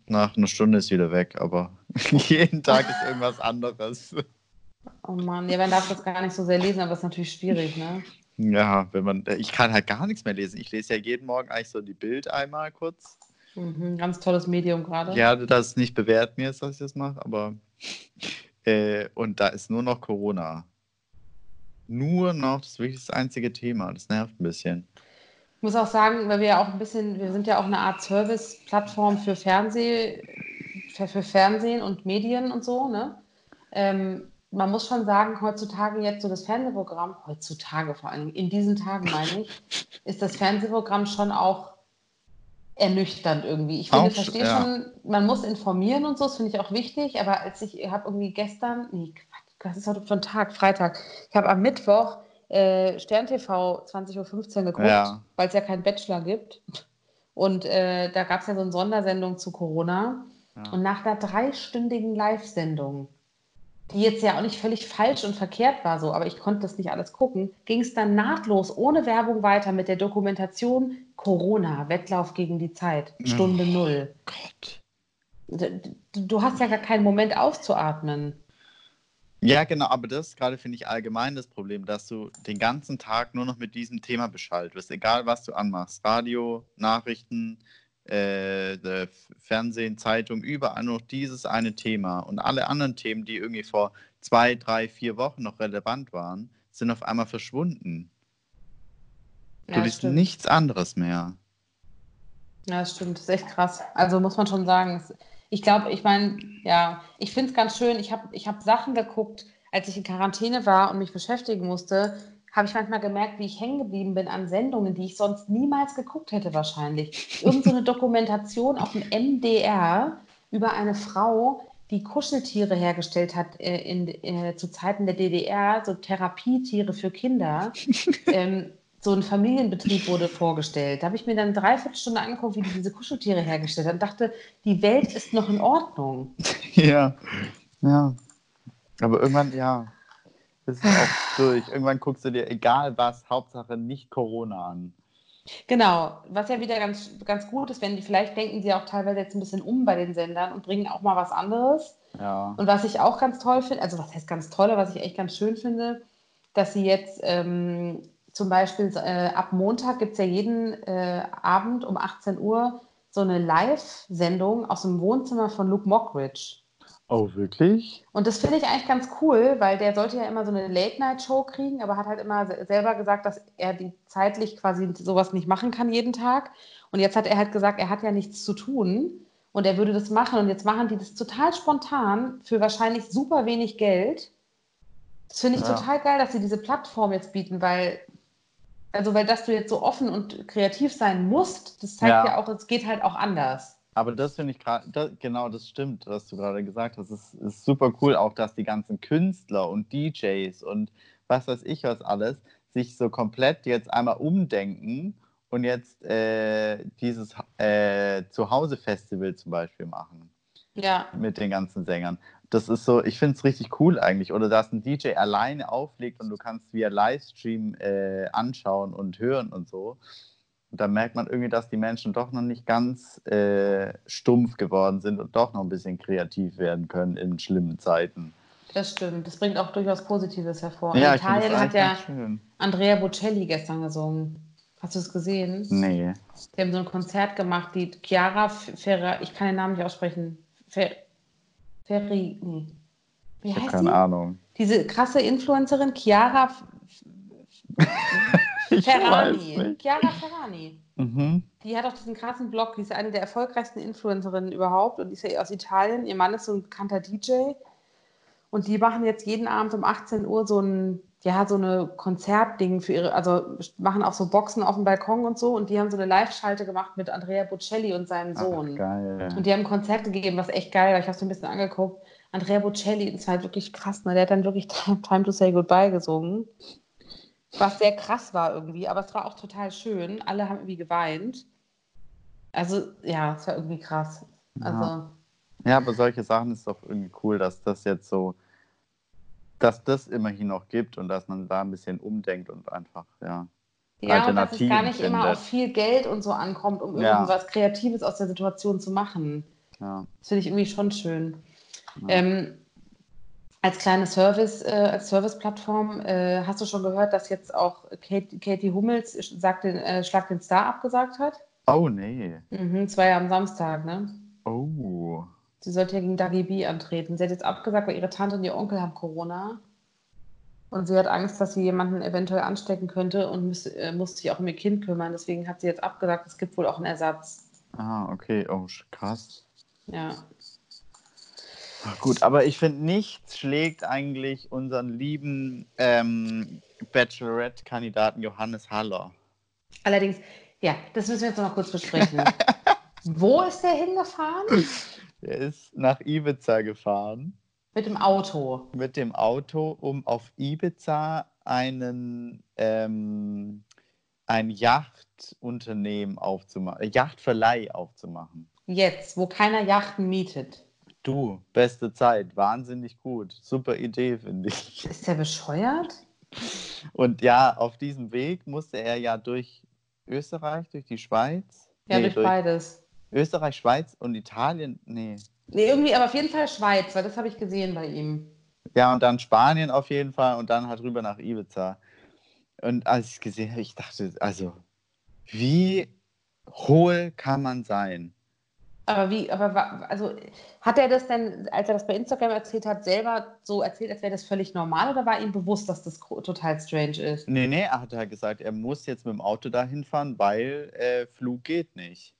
Nach einer Stunde ist wieder weg, aber jeden Tag ist irgendwas anderes. oh Mann, ja, man darf das gar nicht so sehr lesen, aber das ist natürlich schwierig, ne? Ja, wenn man, ich kann halt gar nichts mehr lesen. Ich lese ja jeden Morgen eigentlich so die Bild einmal kurz. Mhm, ganz tolles Medium gerade. Ja, das ist nicht bewährt mir, ist, dass ich das mache, aber äh, und da ist nur noch Corona. Nur noch, das ist wirklich das einzige Thema. Das nervt ein bisschen. Ich muss auch sagen, weil wir ja auch ein bisschen, wir sind ja auch eine Art Service-Plattform für Fernseh, für, Fernsehen und Medien und so, ne? Ähm, man muss schon sagen, heutzutage jetzt so das Fernsehprogramm, heutzutage vor allem, in diesen Tagen meine ich, ist das Fernsehprogramm schon auch ernüchternd irgendwie. Ich finde, ich verstehe ja. schon, man muss informieren und so, das finde ich auch wichtig, aber als ich habe irgendwie gestern, nee, Quatsch, was ist heute für ein Tag? Freitag. Ich habe am Mittwoch äh, Stern TV 20.15 Uhr geguckt, Ja. weil es ja keinen Bachelor gibt. Und äh, da gab es ja so eine Sondersendung zu Corona. Ja. Und nach einer dreistündigen Live-Sendung, die jetzt ja auch nicht völlig falsch und verkehrt war so, aber ich konnte das nicht alles gucken, ging es dann nahtlos ohne Werbung weiter mit der Dokumentation Corona, Wettlauf gegen die Zeit, Stunde Null. Gott. Du, du hast ja gar keinen Moment auszuatmen. Ja, genau, aber das gerade finde ich allgemein das Problem, dass du den ganzen Tag nur noch mit diesem Thema Bescheid wirst, egal was du anmachst. Radio, Nachrichten, äh, Fernsehen, Zeitung, überall nur noch dieses eine Thema. Und alle anderen Themen, die irgendwie vor zwei, drei, vier Wochen noch relevant waren, sind auf einmal verschwunden. Du Ja, liest stimmt. nichts anderes mehr. Ja, das stimmt. Das ist echt krass. Also muss man schon sagen. es- Ich glaube, ich meine, ja, ich finde es ganz schön. Ich habe ich hab Sachen geguckt, als ich in Quarantäne war und mich beschäftigen musste, habe ich manchmal gemerkt, wie ich hängen geblieben bin an Sendungen, die ich sonst niemals geguckt hätte wahrscheinlich. Irgend so eine Dokumentation auf dem MDR über eine Frau, die Kuscheltiere hergestellt hat äh, in, äh, zu Zeiten der DDR, so Therapietiere für Kinder. ähm, so ein Familienbetrieb wurde vorgestellt. Da habe ich mir dann eine Dreiviertelstunde angeguckt, wie die diese Kuscheltiere hergestellt hat und dachte, die Welt ist noch in Ordnung. Ja. Ja. Aber irgendwann, ja, ist es auch durch. Irgendwann guckst du dir, egal was, Hauptsache nicht Corona an. Genau, was ja wieder ganz, ganz gut ist, wenn die vielleicht denken sie auch teilweise jetzt ein bisschen um bei den Sendern und bringen auch mal was anderes. Ja. Und was ich auch ganz toll finde, also was heißt ganz toll, was ich echt ganz schön finde, dass sie jetzt ähm, zum Beispiel äh, ab Montag gibt es ja jeden äh, Abend um 18 Uhr so eine Live-Sendung aus dem Wohnzimmer von Luke Mockridge. Oh, wirklich? Und das finde ich eigentlich ganz cool, weil der sollte ja immer so eine Late-Night-Show kriegen, aber hat halt immer se- selber gesagt, dass er die zeitlich quasi sowas nicht machen kann jeden Tag. Und jetzt hat er halt gesagt, er hat ja nichts zu tun und er würde das machen. Und jetzt machen die das total spontan für wahrscheinlich super wenig Geld. Das finde ich Ja. total geil, dass sie diese Plattform jetzt bieten, weil, also weil dass du jetzt so offen und kreativ sein musst, das zeigt ja, Ja. auch, es geht halt auch anders. Aber das finde ich gerade, genau, das stimmt, was du gerade gesagt hast. Es ist super cool auch, dass die ganzen Künstler und DJs und was weiß ich was alles sich so komplett jetzt einmal umdenken und jetzt äh, dieses äh, Zuhause-Festival zum Beispiel machen Ja, mit den ganzen Sängern. Das ist so, ich finde es richtig cool eigentlich. Oder dass ein DJ alleine auflegt und du kannst via Livestream äh, anschauen und hören und so. Und da merkt man irgendwie, dass die Menschen doch noch nicht ganz äh, stumpf geworden sind und doch noch ein bisschen kreativ werden können in schlimmen Zeiten. das stimmt. Das bringt auch durchaus Positives hervor. Ja, In Italien hat ja schön. Andrea Bocelli gestern gesungen. Hast du es gesehen? Nee. Die haben so ein Konzert gemacht, die Chiara Ferra, ich kann den Namen nicht aussprechen. Fer, Ferri, nee. Wie Ich habe heißt keine die? Ahnung. Diese krasse Influencerin, Chiara Ferrani. Chiara Ferrani. Mhm. Die hat auch diesen krassen Blog, die ist eine der erfolgreichsten Influencerinnen überhaupt und die ist ja aus Italien. Ihr Mann ist so ein bekannter DJ. Und die machen jetzt jeden Abend um 18 Uhr so ein, ja, so eine Konzertding für ihre, also machen auch so Boxen auf dem Balkon und so. Und die haben so eine Live-Schalte gemacht mit Andrea Bocelli und seinem Sohn. Ach, geil. Und die haben ein Konzert gegeben, was echt geil war. Ich habe es mir ein bisschen angeguckt. Andrea Bocelli, das war halt wirklich krass. Ne? Der hat dann wirklich Time to Say Goodbye gesungen. Was sehr krass war irgendwie, aber es war auch total schön. Alle haben irgendwie geweint. Also, ja, es war irgendwie krass. Also, Ja, aber solche Sachen ist doch irgendwie cool, dass das jetzt so, dass das immerhin noch gibt und dass man da ein bisschen umdenkt und einfach, ja. ja, und dass es gar nicht immer findet. auf viel Geld und so ankommt, um Ja. irgendwas Kreatives aus der Situation zu machen. ja. Das finde ich irgendwie schon schön. Ja. Ähm, als kleine Service, äh, als Serviceplattform, äh, hast du schon gehört, dass jetzt auch Kate, Katie Hummels sagt den, äh, Schlag den Star abgesagt hat? Oh, nee. Mhm, das war ja am Samstag, ne? Oh. Sie sollte ja gegen Dagi B antreten. Sie hat jetzt abgesagt, weil ihre Tante und ihr Onkel haben Corona. Und sie hat Angst, dass sie jemanden eventuell anstecken könnte und muss, äh, muss sich auch um ihr Kind kümmern. Deswegen hat sie jetzt abgesagt, es gibt wohl auch einen Ersatz. Ah, okay. Oh, krass. Ja. Ach, Gut, aber ich finde, nichts schlägt eigentlich unseren lieben ähm, Bachelorette-Kandidaten Johannes Haller. Allerdings, ja, das müssen wir jetzt noch kurz besprechen. Wo ist der hingefahren? Er ist nach Ibiza gefahren Mit dem Auto. mit dem Auto, um auf Ibiza einen, ähm, ein Yachtunternehmen aufzumachen, äh, Yachtverleih aufzumachen. Jetzt, wo keiner Yachten mietet. Du, beste Zeit, wahnsinnig gut. Super Idee, finde ich. Ist der bescheuert? Und ja, auf diesem Weg musste er ja durch Österreich, durch die Schweiz. Ja, Nee, durch beides. Österreich, Schweiz und Italien. Nee. Nee, irgendwie, aber auf jeden Fall Schweiz, weil das habe ich gesehen bei ihm. Ja, und dann Spanien auf jeden Fall und dann halt rüber nach Ibiza. Und als ich es gesehen habe, ich dachte, also, wie hohl kann man sein? Aber wie, aber also hat er das denn, als er das bei Instagram erzählt hat, selber so erzählt, als wäre das völlig normal oder war ihm bewusst, dass das total strange ist? Nee, nee, er hat halt gesagt, er muss jetzt mit dem Auto dahin fahren, weil äh, Flug geht nicht.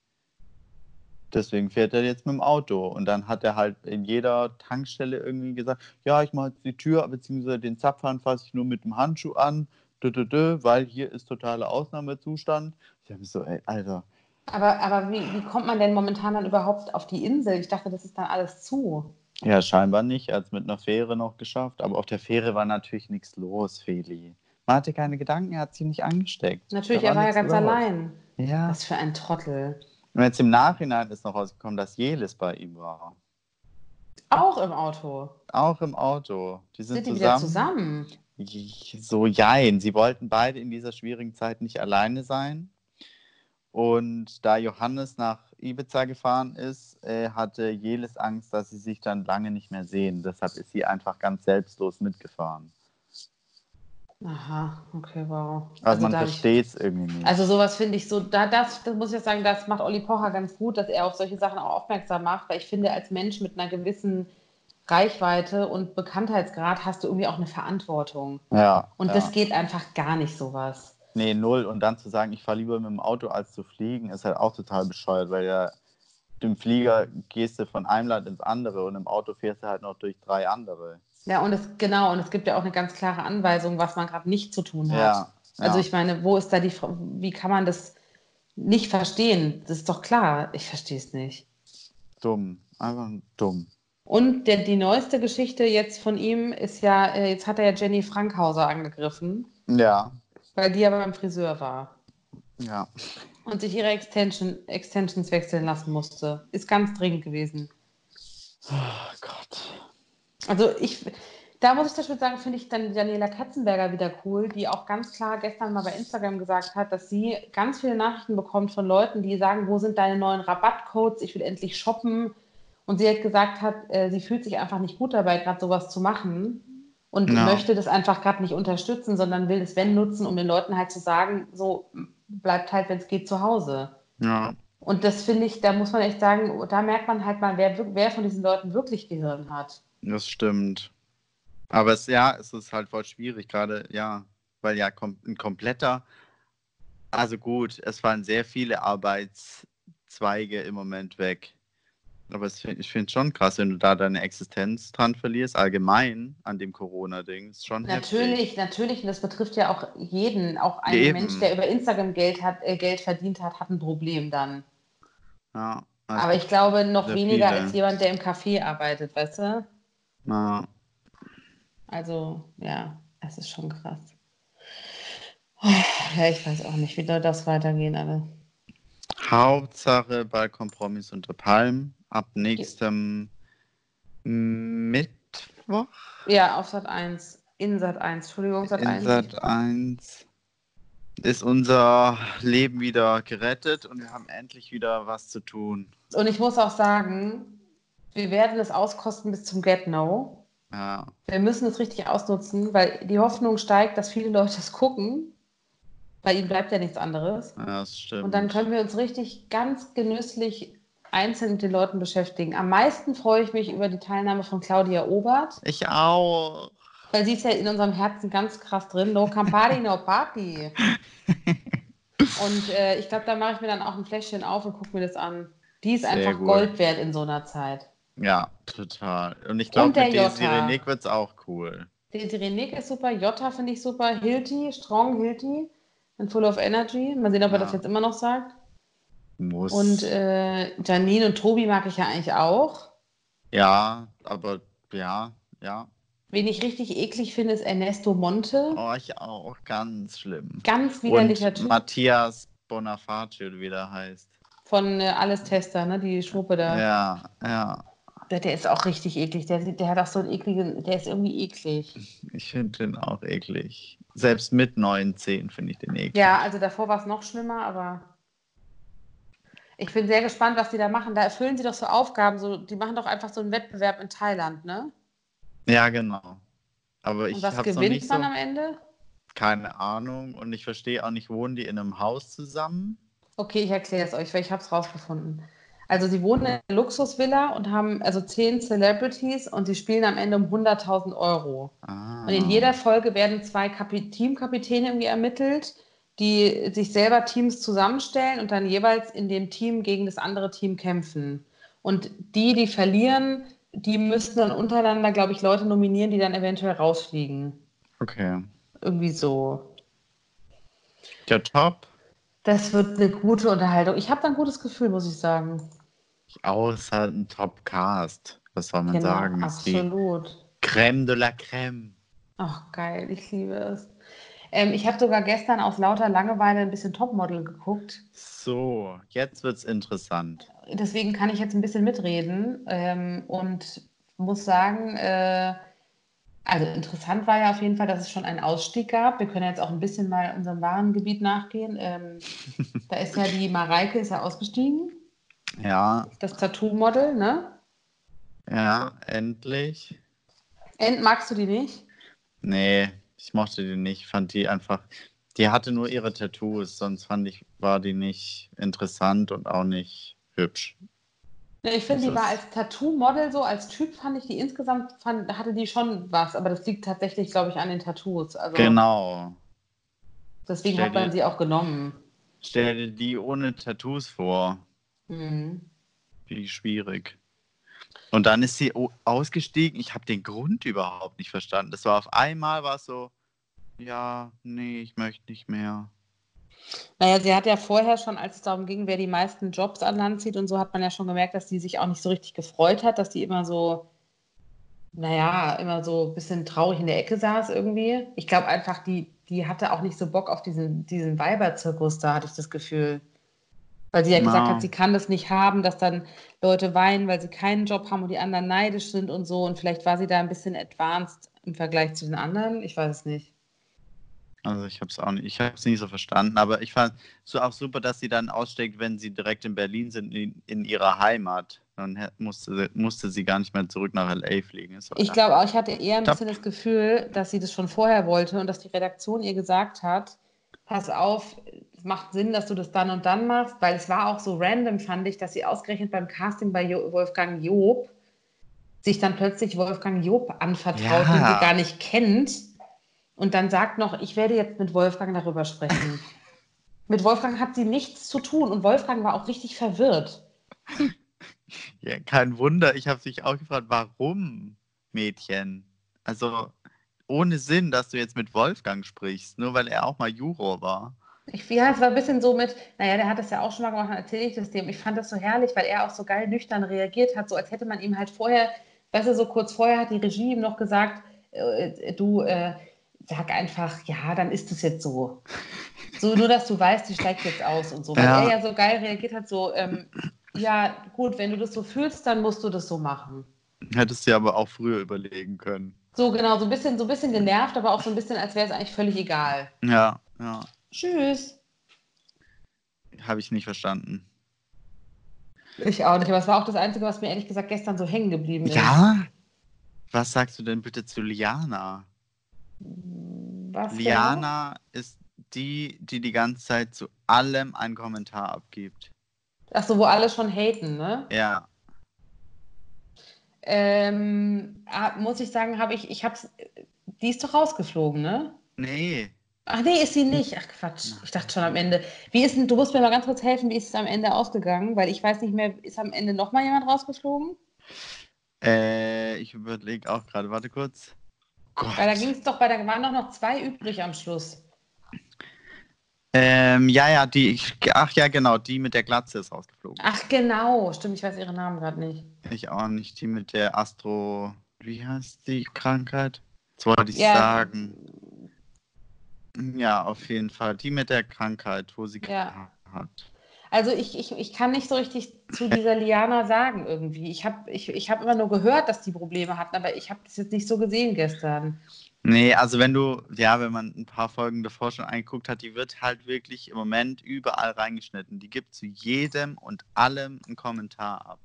Deswegen fährt er jetzt mit dem Auto. Und dann hat er halt in jeder Tankstelle irgendwie gesagt, ja, ich mache jetzt die Tür, beziehungsweise den Zapfhahn fasse ich nur mit dem Handschuh an, dö, dö, dö, weil hier ist totaler Ausnahmezustand. Ich habe so, ey, Alter. Aber, aber wie, wie kommt man denn momentan dann überhaupt auf die Insel? Ich dachte, das ist dann alles zu. Ja, scheinbar nicht. Er hat es mit einer Fähre noch geschafft. Aber auf der Fähre war natürlich nichts los, Feli. Man hatte keine Gedanken, er hat sich nicht angesteckt. Natürlich, Da er war ja ganz los. allein. Ja. Was für ein Trottel. Und jetzt im Nachhinein ist noch rausgekommen, dass Jelis bei ihm war. Auch im Auto. Auch im Auto. Die sind, Sind die zusammen. wieder zusammen? So, jein. Sie wollten beide in dieser schwierigen Zeit nicht alleine sein. Und da Johannes nach Ibiza gefahren ist, äh, hatte Jelis Angst, dass sie sich dann lange nicht mehr sehen. Deshalb ist sie einfach ganz selbstlos mitgefahren. Aha, okay, wow. Also, man hab ich- versteht es irgendwie nicht. Also sowas finde ich so, da, das, das muss ich sagen, das macht Olli Pocher ganz gut, dass er auf solche Sachen auch aufmerksam macht, weil ich finde, als Mensch mit einer gewissen Reichweite und Bekanntheitsgrad hast du irgendwie auch eine Verantwortung. ja. Und ja. das geht einfach gar nicht sowas. Nee, null. Und dann zu sagen, ich fahre lieber mit dem Auto als zu fliegen, ist halt auch total bescheuert, weil ja im Flieger gehst du von einem Land ins andere und im Auto fährst du halt noch durch drei andere. Ja, und es, genau, und es gibt ja auch eine ganz klare Anweisung, was man gerade nicht zu tun hat. Ja. Also ja. ich meine, wo ist da die, wie kann man das nicht verstehen? Das ist doch klar, ich verstehe es nicht. dumm. Einfach dumm. Und der, die neueste Geschichte jetzt von ihm ist ja, äh, jetzt hat er ja Jenny Frankhauser angegriffen, Ja. weil die ja beim Friseur war Ja. und sich ihre Extension, Extensions wechseln lassen musste. Ist ganz dringend gewesen. Oh Gott. Also ich, da muss ich schon sagen, finde ich dann Daniela Katzenberger wieder cool, die auch ganz klar gestern mal bei Instagram gesagt hat, dass sie ganz viele Nachrichten bekommt von Leuten, die sagen, wo sind deine neuen Rabattcodes? Ich will endlich shoppen. Und sie hat gesagt hat, äh, sie fühlt sich einfach nicht gut dabei, gerade sowas zu machen und Ja. möchte das einfach gerade nicht unterstützen, sondern will es wenn nutzen, um den Leuten halt zu sagen, so bleibt halt, wenn es geht, zu Hause. Ja. Und das finde ich, da muss man echt sagen, da merkt man halt mal, wer, wer von diesen Leuten wirklich Gehirn hat. Das stimmt. Aber es, ja, es ist halt voll schwierig, gerade, ja, weil ja kom ein kompletter, also gut, es fallen sehr viele Arbeitszweige im Moment weg. Aber es, ich finde es schon krass, wenn du da deine Existenz dran verlierst, allgemein an dem Corona-Ding. Ist schon heftig. Natürlich, natürlich, und das betrifft ja auch jeden, auch ein Eben. Mensch, der über Instagram Geld, hat, äh, Geld verdient hat, hat ein Problem dann. Ja, also, Aber ich glaube noch weniger viele. als jemand, der im Café arbeitet, weißt du? Ja, Also, ja, es ist schon krass. Ja, ich weiß auch nicht, wie soll das weitergehen, alle. Hauptsache bei Kompromiss unter Palm ab nächstem Mittwoch. Ja, auf Sat 1. In Sat 1. Entschuldigung, Sat 1. In Sat 1 ist unser Leben wieder gerettet und wir haben endlich wieder was zu tun. Und ich muss auch sagen, wir werden es auskosten bis zum Get No. Ja, Wir müssen es richtig ausnutzen, weil die Hoffnung steigt, dass viele Leute es gucken. Bei ihnen bleibt ja nichts anderes. ja, das stimmt. Und dann können wir uns richtig ganz genüsslich einzeln mit den Leuten beschäftigen. Am meisten freue ich mich über die Teilnahme von Claudia Obert, ich auch. weil sie ist ja in unserem Herzen ganz krass drin. No Campari, no Party. Und äh, ich glaube, da mache ich mir dann auch ein Fläschchen auf und gucke mir das an. Die ist Sehr einfach gut. Gold wert in so einer Zeit. Ja, total. Und ich glaube, Und der mit Jota. Desiree Nick wird es auch cool. Desiree ist super, Jota finde ich super, Hilti, Strong Hilti, and Full of Energy. Mal sehen, ob er Ja. das jetzt immer noch sagt. Muss. Und äh, Janine und Tobi mag ich ja eigentlich auch. ja, aber ja, ja. Wen ich richtig eklig finde, ist Ernesto Monte. Oh, ich auch. Ganz schlimm. Ganz widerlicher Und Typ Matthias Bonaface, wie der heißt. von äh, Alles Tester, ne? die Schwuppe da. Ja, ja. Der, der ist auch richtig eklig. Der, der hat auch so einen ekligen, der ist irgendwie eklig. Ich finde den auch eklig. Selbst mit neuen Zähnen finde ich den eklig. Ja, also davor war es noch schlimmer, aber ich bin sehr gespannt, was die da machen. Da erfüllen sie doch so Aufgaben, so, die machen doch einfach so einen Wettbewerb in Thailand, ne? Ja, genau. Aber Und ich was habe noch gewinnt nicht so, man am Ende? keine Ahnung und ich verstehe auch nicht, wohnen die in einem Haus zusammen? Okay, ich erkläre es euch, weil ich habe es rausgefunden. Also sie wohnen in einer Luxusvilla und haben also zehn Celebrities und sie spielen am Ende um 100.000 Euro. Ah. Und in jeder Folge werden zwei Kapi Teamkapitäne irgendwie ermittelt, die sich selber Teams zusammenstellen und dann jeweils in dem Team gegen das andere Team kämpfen. Und die, die verlieren, die müssten dann untereinander, glaube ich, Leute nominieren, die dann eventuell rausfliegen. Okay. Irgendwie so. Ja, top. Das wird eine gute Unterhaltung. Ich habe da ein gutes Gefühl, muss ich sagen. Halt ein Top-Cast. Was soll man sagen? Genau, absolut. Crème de la Crème. Ach, geil, ich liebe es. Ähm, ich habe sogar gestern aus lauter Langeweile ein bisschen Topmodel geguckt. So, jetzt wird's interessant. Deswegen kann ich jetzt ein bisschen mitreden ähm, und muss sagen, äh, also interessant war ja auf jeden Fall, dass es schon einen Ausstieg gab. Wir können jetzt auch ein bisschen mal unserem Warengebiet nachgehen. Ähm, da ist ja die Mareike ist ja ausgestiegen, Ja, das Tattoo-Model, ne? ja, endlich. End, magst du die nicht? Nee, ich mochte die nicht. Fand die einfach. Die hatte nur ihre Tattoos, sonst fand ich, war die nicht interessant und auch nicht hübsch. Ich finde, die war als Tattoo-Model so, als Typ fand ich die insgesamt, fand, hatte die schon was, aber das liegt tatsächlich, glaube ich, an den Tattoos. Also Genau. deswegen Stell hat man dir- sie auch genommen. Stell dir die ohne Tattoos vor. Mhm. Wie schwierig. Und dann ist sie ausgestiegen. Ich habe den Grund überhaupt nicht verstanden. Das war auf einmal war es so, ja, nee, ich möchte nicht mehr. Naja, sie hat ja vorher schon, als es darum ging, wer die meisten Jobs an Land zieht und so, hat man ja schon gemerkt, dass die sich auch nicht so richtig gefreut hat, dass die immer so, naja, immer so ein bisschen traurig in der Ecke saß irgendwie. Ich glaube einfach, die, die hatte auch nicht so Bock auf diesen, diesen Weiberzirkus, da hatte ich das Gefühl. Weil sie ja gesagt Na. hat, sie kann das nicht haben, dass dann Leute weinen, weil sie keinen Job haben und die anderen neidisch sind und so. Und vielleicht war sie da ein bisschen advanced im Vergleich zu den anderen. Ich weiß es nicht. Also ich habe es auch nicht, ich habe es nicht so verstanden. Aber ich fand so auch super, dass sie dann aussteigt, wenn sie direkt in Berlin sind, in, in ihrer Heimat. Dann musste, sie- musste sie gar nicht mehr zurück nach LA fliegen. Ich glaube auch, ich hatte eher ein Top. bisschen das Gefühl, dass sie das schon vorher wollte und dass die Redaktion ihr gesagt hat, pass auf, es macht Sinn, dass du das dann und dann machst, weil es war auch so random, fand ich, dass sie ausgerechnet beim Casting bei jo Wolfgang Job sich dann plötzlich Wolfgang Job anvertraut, Ja. den sie gar nicht kennt und dann sagt noch, ich werde jetzt mit Wolfgang darüber sprechen. mit Wolfgang hat sie nichts zu tun und Wolfgang war auch richtig verwirrt. Ja, kein Wunder. Ich habe mich auch gefragt, warum Mädchen? Also ohne Sinn, dass du jetzt mit Wolfgang sprichst, nur weil er auch mal Juror war. Ich, ja, es war ein bisschen so mit, naja, der hat das ja auch schon mal gemacht, dann erzähle ich das dem. Ich fand das so herrlich, weil er auch so geil nüchtern reagiert hat, so als hätte man ihm halt vorher, weißt du, so kurz vorher hat die Regie ihm noch gesagt, äh, du äh, sag einfach, ja, dann ist es jetzt so. So, nur dass du weißt, die steigt jetzt aus und so. Weil Ja. er ja so geil reagiert hat, so, ähm, ja, gut, wenn du das so fühlst, dann musst du das so machen. Hättest du aber auch früher überlegen können. So, genau, so ein bisschen, so ein bisschen genervt, aber auch so ein bisschen, als wäre es eigentlich völlig egal. Ja, ja. Tschüss. Habe ich nicht verstanden. Ich auch nicht, aber es war auch das Einzige, was mir ehrlich gesagt gestern so hängen geblieben ist. Ja? Was sagst du denn bitte zu Liana? Was genau? Liana ist die, die die ganze Zeit zu allem einen Kommentar abgibt. Ach so, wo alle schon haten, ne? Ja. Ähm, ah, muss ich sagen, habe ich, ich hab's, die ist doch rausgeflogen, ne? Nee. Ach nee, ist sie nicht. Ach Quatsch, ich dachte schon am Ende. Wie ist denn, du musst mir mal ganz kurz helfen, wie ist es am Ende ausgegangen? Weil ich weiß nicht mehr, ist am Ende nochmal jemand rausgeflogen? Äh, ich überlege auch gerade, warte kurz. Gott. Weil da ging es doch, bei da waren doch noch zwei übrig am Schluss. Ähm, ja, ja, die, ach ja, genau, die mit der Glatze ist rausgeflogen. Ach genau, stimmt, ich weiß ihren Namen gerade nicht. Ich auch nicht, die mit der Astro, wie heißt die Krankheit? Das wollte ich Ja. sagen. Ja, auf jeden Fall, die mit der Krankheit, wo sie Ja. hat. Also ich, ich, ich kann nicht so richtig zu dieser Liana sagen irgendwie. Ich habe ich, ich hab immer nur gehört, dass die Probleme hatten, aber ich habe das jetzt nicht so gesehen gestern. Nee, also wenn du, ja, wenn man ein paar Folgen davor schon angeguckt hat, die wird halt wirklich im Moment überall reingeschnitten. Die gibt zu jedem und allem einen Kommentar ab.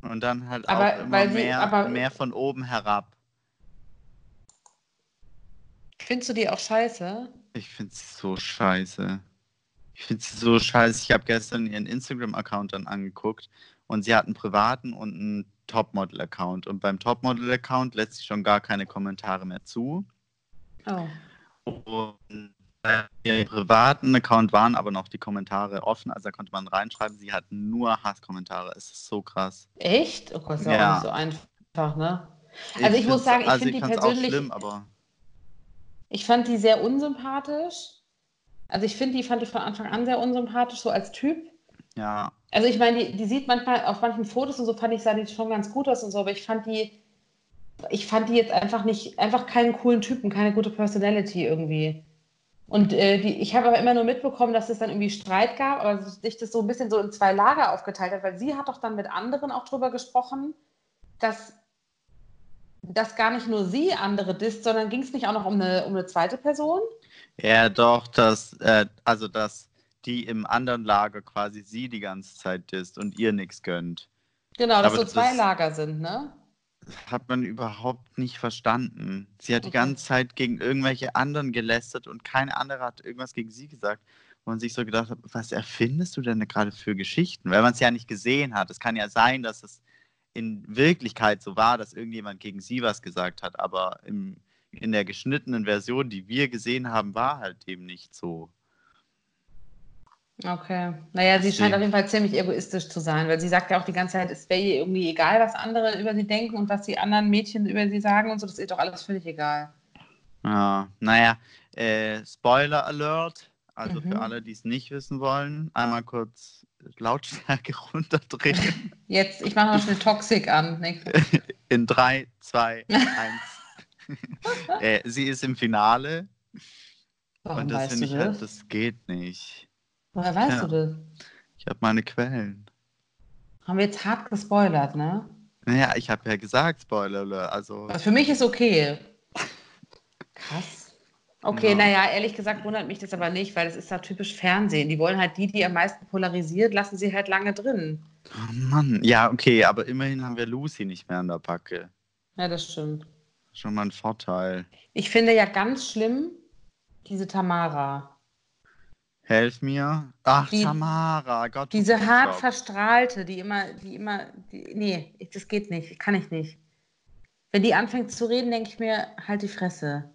Und dann halt Aber auch immer weil sie- mehr, aber- mehr von oben herab. Findest du die auch scheiße? Ich finde sie so scheiße. Ich finde sie so scheiße. Ich habe gestern ihren Instagram-Account dann angeguckt und sie hat einen privaten und einen Topmodel-Account. Und beim Topmodel-Account lässt sie schon gar keine Kommentare mehr zu. Oh. Und bei ihrem privaten Account waren aber noch die Kommentare offen, also da konnte man reinschreiben, sie hat nur Hasskommentare. Es ist so krass. Echt? Oh Gott, ist ja auch nicht so einfach, ne? Also ich muss find's- sagen, ich also find die persönlich- auch schlimm, aber Ich fand die sehr unsympathisch. Also ich finde, die fand ich von Anfang an sehr unsympathisch, so als Typ. ja, Also ich meine, die, die sieht manchmal auf manchen Fotos und so fand ich, sah die schon ganz gut aus und so, aber ich fand die, ich fand die jetzt einfach nicht, einfach keinen coolen Typen, keine gute Personality irgendwie. Und äh, die, ich habe aber immer nur mitbekommen, dass es dann irgendwie Streit gab, aber sich das so ein bisschen so in zwei Lager aufgeteilt hat, weil sie hat doch dann mit anderen auch drüber gesprochen, dass, dass gar nicht nur sie andere disst, sondern ging es nicht auch noch um eine, um eine zweite Person? Ja doch, dass, äh, also dass die im anderen Lager quasi sie die ganze Zeit disst und ihr nichts gönnt. Genau, dass Aber so das zwei ist- Lager sind, ne? hat man überhaupt nicht verstanden. Sie hat die Okay. ganze Zeit gegen irgendwelche anderen gelästert und keine andere hat irgendwas gegen sie gesagt. Wo man sich so gedacht hat, was erfindest du denn gerade für Geschichten? Weil man es ja nicht gesehen hat. Es kann ja sein, dass es in Wirklichkeit so war, dass irgendjemand gegen sie was gesagt hat, aber im, in der geschnittenen Version, die wir gesehen haben, war halt eben nicht so. Okay. Naja, sie scheint auf jeden Fall ziemlich egoistisch zu sein, weil sie sagt ja auch die ganze Zeit, es wäre ihr irgendwie egal, was andere über sie denken und was die anderen Mädchen über sie sagen und so, das ist ihr doch alles völlig egal. Ja, naja, äh, Spoiler Alert. Also Mhm. für alle, die es nicht wissen wollen, einmal kurz Lautstärke runterdrehen. Jetzt, ich mache mal schnell Toxic an. In 3, 2, 1. äh, sie ist im Finale Warum und das finde ich das? halt, das geht nicht. Woher weißt Ja. du das? Ich habe meine Quellen. Haben wir jetzt hart gespoilert, ne? Naja, ich habe ja gesagt, Spoiler. Also, Also für mich ist okay. Krass. Okay, Ja. naja, ehrlich gesagt wundert mich das aber nicht, weil es ist ja typisch Fernsehen. Die wollen halt die, die am meisten polarisiert, lassen sie halt lange drin. oh Mann. Ja, okay, aber immerhin haben wir Lucy nicht mehr an der Backe. Ja, das stimmt. Schon mal ein Vorteil. Ich finde ja ganz schlimm diese Tamara. Helf mir. Ach, Die- Tamara. Gott. Diese hart verstrahlte, die immer, die immer, die, nee, das geht nicht, kann ich nicht. Wenn die anfängt zu reden, denke ich mir, halt die Fresse.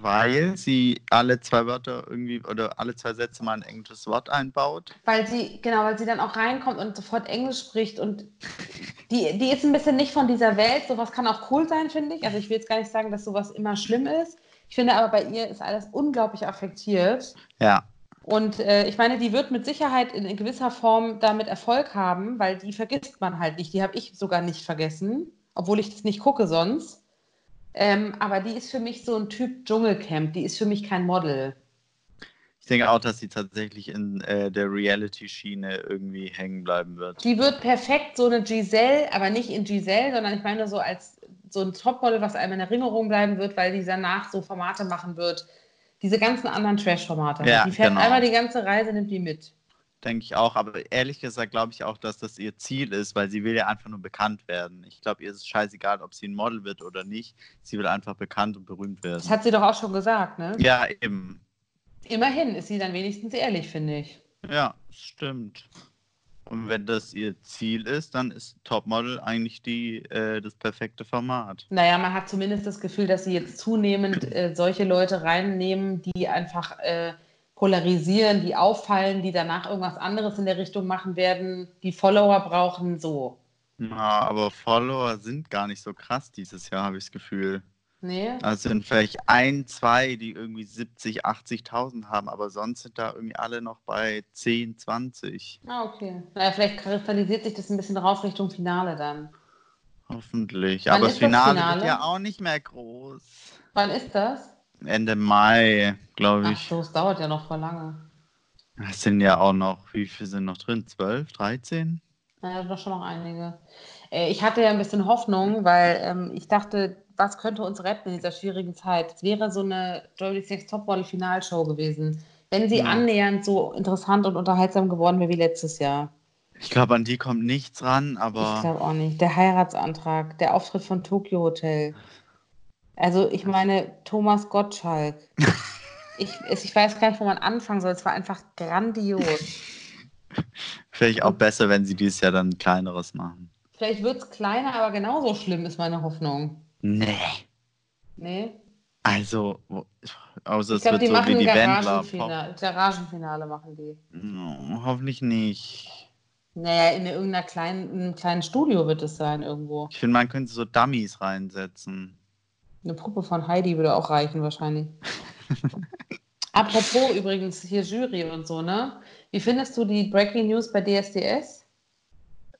Weil sie alle zwei Wörter irgendwie oder alle zwei Sätze mal ein englisches Wort einbaut. Weil sie, genau, weil sie dann auch reinkommt und sofort Englisch spricht und die, die ist ein bisschen nicht von dieser Welt. Sowas kann auch cool sein, finde ich. Also ich will jetzt gar nicht sagen, dass sowas immer schlimm ist. Ich finde aber bei ihr ist alles unglaublich affektiert. Ja. Und äh, ich meine, die wird mit Sicherheit in, in gewisser Form damit Erfolg haben, weil die vergisst man halt nicht. Die habe ich sogar nicht vergessen, obwohl ich das nicht gucke sonst. Ähm, aber die ist für mich so ein Typ Dschungelcamp. Die ist für mich kein Model. Ich denke auch, dass sie tatsächlich in äh, der Reality-Schiene irgendwie hängen bleiben wird. Die wird perfekt so eine Giselle, aber nicht in Giselle, sondern ich meine so als so ein Topmodel, was einem in Erinnerung bleiben wird, weil die danach so Formate machen wird. Diese ganzen anderen Trash-Formate. Ja, die fährt genau. einmal die ganze Reise, nimmt die mit. Denke ich auch. Aber ehrlich gesagt glaube ich auch, dass das ihr Ziel ist, weil sie will ja einfach nur bekannt werden. Ich glaube, ihr ist es scheißegal, ob sie ein Model wird oder nicht. Sie will einfach bekannt und berühmt werden. Das hat sie doch auch schon gesagt, ne? Ja, eben. Immerhin ist sie dann wenigstens ehrlich, finde ich. Ja, stimmt. Und wenn das ihr Ziel ist, dann ist Topmodel eigentlich die, äh, das perfekte Format. Naja, man hat zumindest das Gefühl, dass sie jetzt zunehmend äh, solche Leute reinnehmen, die einfach äh, polarisieren, die auffallen, die danach irgendwas anderes in der Richtung machen werden, die Follower brauchen, so. Ja, aber Follower sind gar nicht so krass dieses Jahr, habe ich das Gefühl. Nee? Also sind vielleicht ein, zwei, die irgendwie 70, 80.000 haben, aber sonst sind da irgendwie alle noch bei 10, 20. Ah, okay. Naja, vielleicht kristallisiert sich das ein bisschen drauf Richtung Finale dann. Hoffentlich. Wann aber das ist das Finale, Finale? wird ja auch nicht mehr groß. Wann ist das? Ende Mai, glaube Ach ich. so, es dauert ja noch voll lange. Es sind ja auch noch, wie viele sind noch drin? 12, 13? Naja, doch schon noch einige. Äh, ich hatte ja ein bisschen Hoffnung, weil ähm, ich dachte, was könnte uns retten in dieser schwierigen Zeit? Es wäre so eine Germany's Next Topmodel Finalshow gewesen, wenn sie Ja. annähernd so interessant und unterhaltsam geworden wäre wie letztes Jahr. Ich glaube, an die kommt nichts ran, Ich aber glaube auch nicht. Der Heiratsantrag, der Auftritt von Tokyo Hotel. Also ich meine, Thomas Gottschalk. Ich, ich weiß gar nicht, wo man anfangen soll. Es war einfach grandios. vielleicht auch besser, wenn sie dieses Jahr dann ein kleineres machen. Vielleicht wird es kleiner, aber genauso schlimm ist meine Hoffnung. Nee. Nee? Also, außer es wird die so wie die. Garagenfinale. Garagenfinale machen die. No, hoffentlich nicht. Naja, in irgendeiner kleinen, in einem kleinen Studio wird es sein irgendwo. Ich finde, man könnte so Dummies reinsetzen. Eine Puppe von Heidi würde auch reichen wahrscheinlich. Apropos übrigens hier Jury und so, ne? Wie findest du die Breaking News bei DSDS?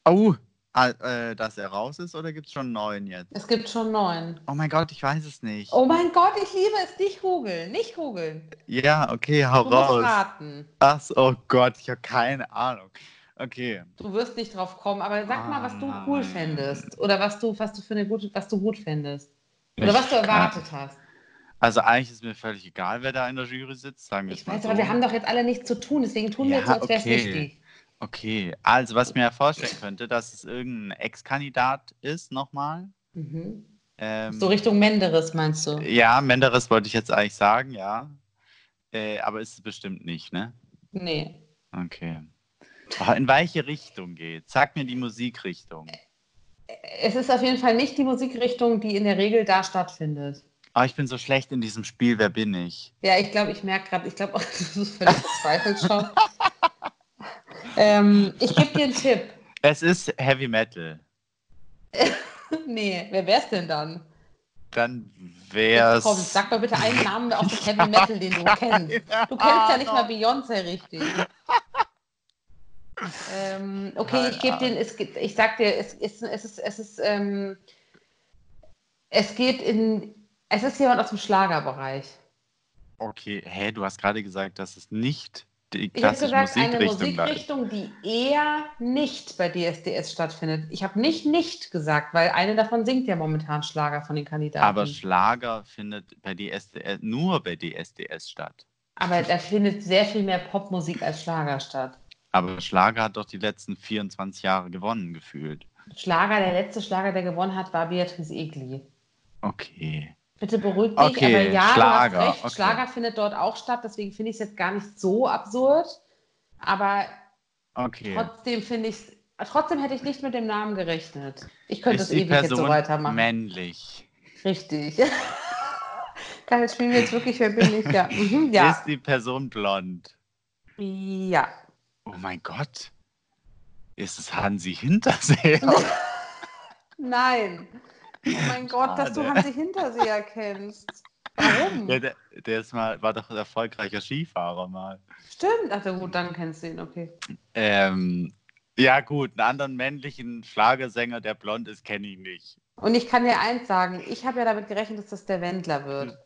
Oh, ah, äh, dass er raus ist oder gibt es schon neuen jetzt? Es gibt schon neun. Oh mein Gott, ich weiß es nicht. Oh mein Gott, ich liebe es. Nicht googeln, nicht googeln. Ja, okay, hau Du raus. raten. Ach, so, oh Gott, ich habe keine Ahnung. Okay. Du wirst nicht drauf kommen, aber sag mal, was du Ah, cool nein. fändest. Oder was du, was du für eine gute, was du gut fändest. Oder was du erwartet hast. Also eigentlich ist mir völlig egal, wer da in der Jury sitzt, sagen wir Ich es mal weiß, so. aber wir haben doch jetzt alle nichts zu tun, deswegen tun wir Ja, jetzt so, als wäre es okay. wichtig. Okay, also was ich mir ja vorstellen könnte, dass es irgendein Ex-Kandidat ist nochmal. Mhm. Ähm, So Richtung Menderes meinst du? ja, Menderes wollte ich jetzt eigentlich sagen, ja. Äh, aber ist es bestimmt nicht, ne? Nee. Okay. Oh, in welche Richtung geht? Sag mir die Musikrichtung. Es ist auf jeden Fall nicht die Musikrichtung, die in der Regel da stattfindet. Oh, ich bin so schlecht in diesem Spiel, wer bin ich? Ja, ich glaube, ich merke gerade, ich glaube auch, das ist völlig verzweifelt schon. ähm, ich gebe dir einen Tipp. Es ist Heavy Metal. Nee, wer wär's denn dann? Dann Jetzt wär's. komm, sag mal bitte einen Namen aus dem Heavy Metal, den du kennst. Du kennst ja nicht mal Beyoncé richtig. Ähm, okay, ich gebe den, es, ich sag dir, es, ist, es ist, es ist, ähm, es geht in, es ist jemand aus dem Schlagerbereich. Okay, hä, du hast gerade gesagt, dass es nicht die Ich habe klassische gesagt, eine Musikrichtung ist. Musikrichtung, die eher nicht bei DSDS stattfindet. Ich habe nicht nicht gesagt, weil eine davon singt ja momentan Schlager von den Kandidaten. Aber Schlager findet bei DSDS nur bei DSDS statt. Aber da findet sehr viel mehr Popmusik als Schlager statt. Aber Schlager hat doch die letzten 24 Jahre gewonnen gefühlt. Schlager, der letzte Schlager, der gewonnen hat, war Beatrice Egli. Okay. Bitte beruhig dich, Okay, aber ja, Schlager, du hast recht, okay. Schlager findet dort auch statt, deswegen finde ich es jetzt gar nicht so absurd. Aber Okay. trotzdem finde ich trotzdem hätte ich nicht mit dem Namen gerechnet. Ich könnte es ewig jetzt so Person weitermachen. männlich? Richtig. Geil, jetzt spielen wir jetzt wirklich, wer bin ich? Ja. Mhm, ja. Ist die Person blond? ja. Oh mein Gott. Ist es Hansi Hinterseher? Nein. Oh mein Gott, dass du. Hansi Hinterseher kennst. Warum? ja, der, der ist mal, war doch ein erfolgreicher Skifahrer mal. Stimmt. Ach gut, dann kennst du ihn, okay. Ähm, ja, gut, einen anderen männlichen Schlagersänger, der blond ist, kenne ich nicht. Und ich kann dir eins sagen, ich habe ja damit gerechnet, dass das der Wendler wird.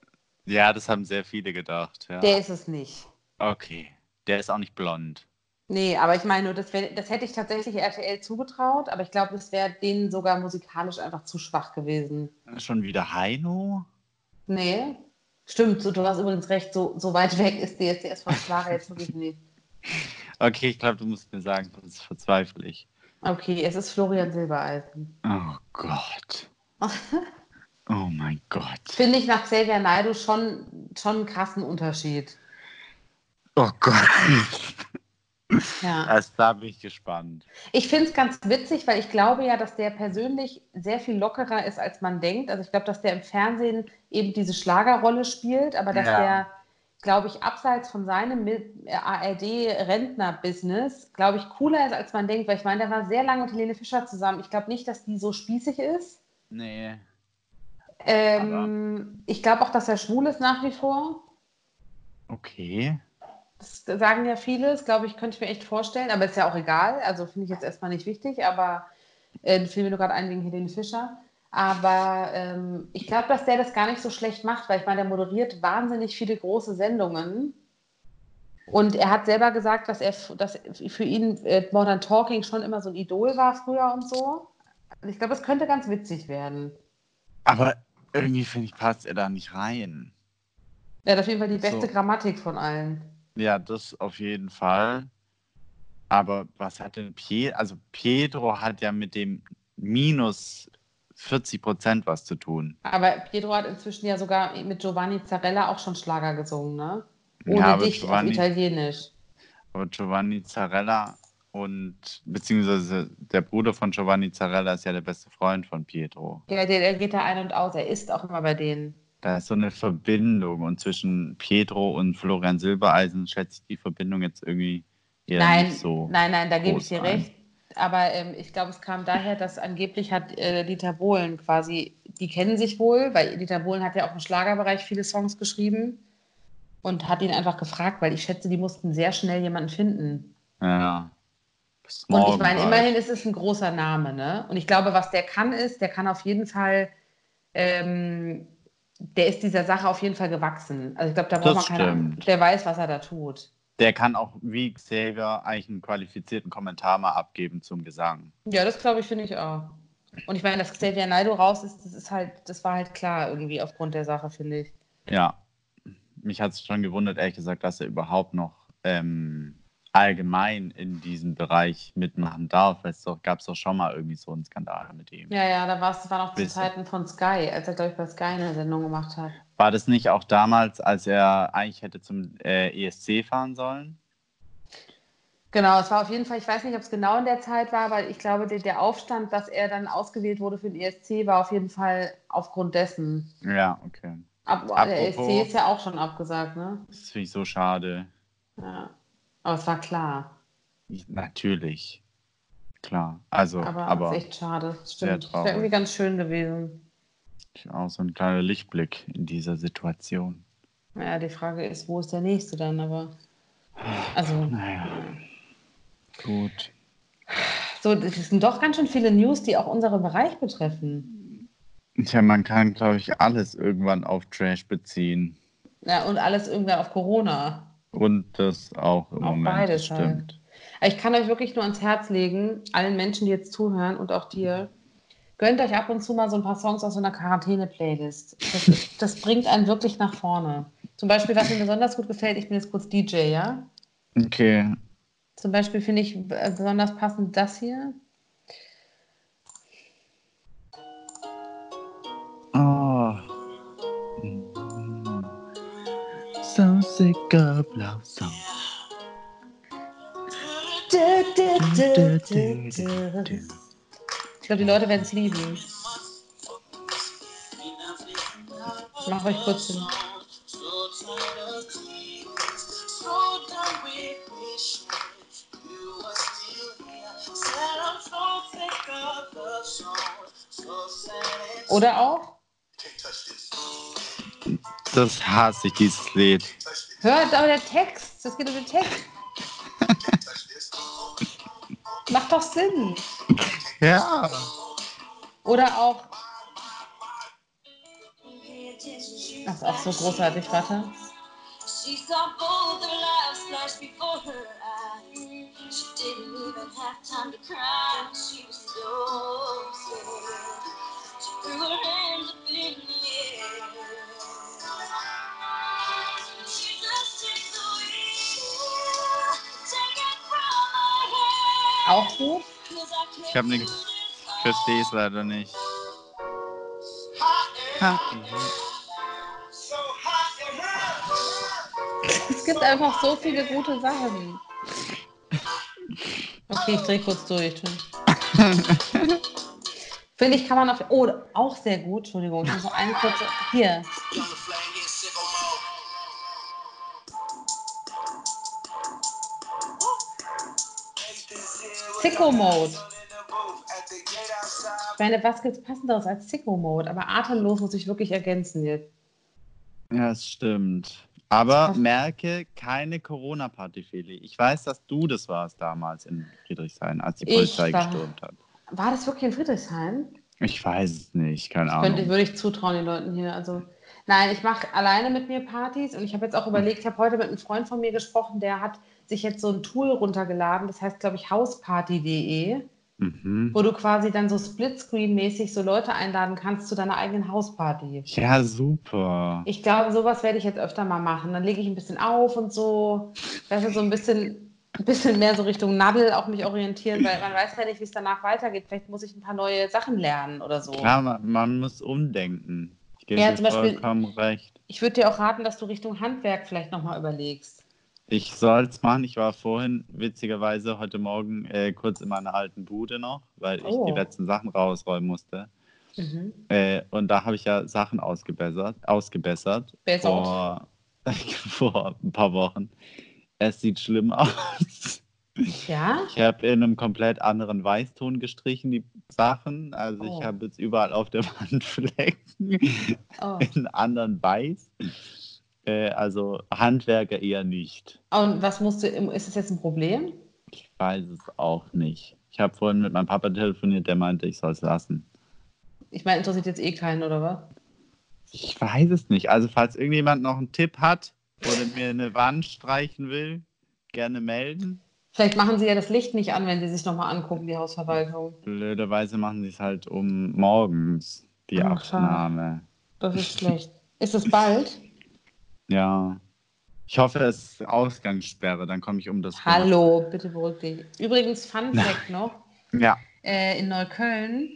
Ja, das haben sehr viele gedacht. Ja. Der ist es nicht. okay. Der ist auch nicht blond. Nee, aber ich meine nur, das, wär, das hätte ich tatsächlich RTL zugetraut, aber ich glaube, es wäre denen sogar musikalisch einfach zu schwach gewesen. Schon wieder Heino? Nee. Stimmt, so, du hast übrigens recht, so, so weit weg ist DSDS von Schlager jetzt wirklich nicht. Okay, ich glaube, du musst mir sagen, sonst verzweifle ich. Okay, es ist Florian Silbereisen. Oh Gott. Oh mein Gott. Finde ich nach Xavier Naidoo schon, schon einen krassen Unterschied. Oh Gott. Ja. Also, da bin ich gespannt. Ich finde es ganz witzig, weil ich glaube ja, dass der persönlich sehr viel lockerer ist, als man denkt. Also ich glaube, dass der im Fernsehen eben diese Schlagerrolle spielt, aber dass Ja. der, glaube ich, abseits von seinem ARD-Rentner-Business, glaube ich, cooler ist, als man denkt. Weil ich meine, der war sehr lange mit Helene Fischer zusammen. Ich glaube nicht, dass die so spießig ist. Nee. Ähm, ich glaube auch, dass er schwul ist nach wie vor. Okay. Das sagen ja viele, das glaube ich, könnte ich mir echt vorstellen, aber ist ja auch egal. Also finde ich jetzt erstmal nicht wichtig, aber äh, fiel mir nur gerade ein wegen Helene Fischer. Aber ähm, ich glaube, dass der das gar nicht so schlecht macht, weil ich meine, der moderiert wahnsinnig viele große Sendungen. Und er hat selber gesagt, dass er dass für ihn äh, Modern Talking schon immer so ein Idol war früher und so. Ich glaube, es könnte ganz witzig werden. Aber irgendwie finde ich, passt er da nicht rein. Er hat auf jeden Fall die beste So. Grammatik von allen. Ja, das auf jeden Fall. Aber was hat denn Pietro? Also Pietro hat ja mit dem minus 40 Prozent was zu tun. Aber Pietro hat inzwischen ja sogar mit Giovanni Zarella auch schon Schlager gesungen, ne? Ohne Ja, aber dich Giovanni- auf Italienisch. Aber Giovanni Zarella und beziehungsweise der Bruder von Giovanni Zarella ist ja der beste Freund von Pietro. Ja, der, der geht da ein und aus. Er ist auch immer bei denen. Da ist so eine Verbindung und zwischen Pietro und Florian Silbereisen schätze ich die Verbindung jetzt irgendwie eher nein, nicht so. nein, nein, da gebe ich dir recht. Aber ähm, ich glaube, es kam daher, dass angeblich hat äh, Dieter Bohlen quasi, die kennen sich wohl, weil Dieter Bohlen hat ja auch im Schlagerbereich viele Songs geschrieben und hat ihn einfach gefragt, weil ich schätze, die mussten sehr schnell jemanden finden. Ja. Bis Und ich meine, halt. immerhin ist es ein großer Name, ne? Und ich glaube, was der kann, ist, der kann auf jeden Fall, ähm, der ist dieser Sache auf jeden Fall gewachsen. Also ich glaube, da braucht man Das keine stimmt. Der weiß, was er da tut. Der kann auch wie Xavier eigentlich einen qualifizierten Kommentar mal abgeben zum Gesang. Ja, das glaube ich, finde ich auch. Und ich meine, dass Xavier Naidoo raus ist, das ist halt, das war halt klar irgendwie aufgrund der Sache, finde ich. Ja. Mich hat es schon gewundert, ehrlich gesagt, dass er überhaupt noch ähm, allgemein in diesem Bereich mitmachen darf. Es gab es doch schon mal irgendwie so einen Skandal mit ihm. Ja, ja, da war es war noch zu. Zeiten von Sky, als er, glaube ich, bei Sky eine Sendung gemacht hat. War das nicht auch damals, als er eigentlich hätte zum äh, ESC fahren sollen? Genau, es war auf jeden Fall, ich weiß nicht, ob es genau in der Zeit war, aber ich glaube, der, der Aufstand, dass er dann ausgewählt wurde für den ESC, war auf jeden Fall aufgrund dessen. Ja, okay. Ab, der Apropos- ESC ist ja auch schon abgesagt, ne? Das finde ich so schade. Ja. Aber es war klar. Ich, natürlich. Klar. Also, Aber, aber, es ist echt schade. Stimmt. Das wäre irgendwie ganz schön gewesen. auch so ein kleiner Lichtblick in dieser Situation. Naja, die Frage ist, wo ist der nächste dann? Aber. Also. Naja. Gut. So, das sind doch ganz schön viele News, die auch unseren Bereich betreffen. Tja, man kann, glaube ich, alles irgendwann auf Trash beziehen. Ja, und alles irgendwann auf Corona. Und das auch im Auch Moment. beides das halt. stimmt. Ich kann euch wirklich nur ans Herz legen, allen Menschen, die jetzt zuhören und auch dir, gönnt euch ab und zu mal so ein paar Songs aus so einer Quarantäne-Playlist. Das, das bringt einen wirklich nach vorne. Zum Beispiel, was mir besonders gut gefällt, ich bin jetzt kurz DJ, ja? Okay. Zum Beispiel finde ich besonders passend das hier. Love song. Ich glaube, die Leute werden es lieben. Ich mache euch kurz den. Oder auch? Das hasse ich, dieses Lied. Hört aber der Text. Das geht um den Text. Macht doch Sinn. Ja. Oder auch. Das ist auch so großartig, warte. She saw both their lives flash before her eyes. She didn't even have time to cry. She was so scared. She threw her hands Auch gut. Ich habe nichts. Ich verstehe es leider nicht. Ha. Es gibt einfach so viele gute Sachen. Okay, ich drehe kurz durch. Finde ich, kann man auf. Oh, auch sehr gut. Entschuldigung, ich muss noch eine kurze. Hier. Sicko Mode. Ich meine, was gibt's passenderes als Sicko Mode? Aber atemlos muss ich wirklich ergänzen jetzt. Ja, es stimmt. Aber merke, keine Corona-Party, Feli. Ich weiß, dass du das warst damals in Friedrichshain, als die Polizei war- gestürmt hat. War das wirklich in Friedrichshain? Ich weiß es nicht, keine Könnte, Ahnung. würde ich zutrauen den Leuten hier. Also, Nein, ich mache alleine mit mir Partys und ich habe jetzt auch überlegt, ich habe heute mit einem Freund von mir gesprochen, der hat sich jetzt so ein Tool runtergeladen, das heißt, glaube ich, hausparty.de, Mhm. wo du quasi dann so Splitscreen-mäßig so Leute einladen kannst zu deiner eigenen Hausparty. Ja, super. Ich glaube, sowas werde ich jetzt öfter mal machen. Dann lege ich ein bisschen auf und so, weißt du, so ein bisschen, ein bisschen mehr so Richtung Nadel auch mich orientieren, weil man weiß ja nicht, wie es danach weitergeht. Vielleicht muss ich ein paar neue Sachen lernen oder so. Klar, man, man muss umdenken. Ich gebe Ja, dir zum Beispiel- vollkommen recht. Ich würde dir auch raten, dass du Richtung Handwerk vielleicht nochmal überlegst. Ich soll es machen. Ich war vorhin witzigerweise heute Morgen äh, kurz in meiner alten Bude noch, weil ich Oh. die letzten Sachen rausräumen musste. Mhm. Äh, und da habe ich ja Sachen ausgebessert, ausgebessert Bessert. vor, vor ein paar Wochen. Es sieht schlimm aus. Ja? Ich habe in einem komplett anderen Weißton gestrichen, die Sachen. Also Oh. ich habe jetzt überall auf der Wand Flecken Oh. in anderen Weiß. Äh, also Handwerker eher nicht. Und was musst du, ist es jetzt ein Problem? Ich weiß es auch nicht. Ich habe vorhin mit meinem Papa telefoniert, der meinte, ich soll es lassen. Ich meine, interessiert jetzt eh keinen, oder was? Ich weiß es nicht. Also falls irgendjemand noch einen Tipp hat oder mir eine Wand streichen will, gerne melden. Vielleicht machen sie ja das Licht nicht an, wenn sie sich nochmal angucken, die Hausverwaltung. Blöderweise machen sie es halt um morgens, die Ach. Abnahme. Das ist schlecht. Ist es bald? Ja. Ich hoffe, es ist Ausgangssperre, dann komme ich um das. Hallo, bitte beruhig dich. Übrigens, Fun Fact noch: Ja. äh, In Neukölln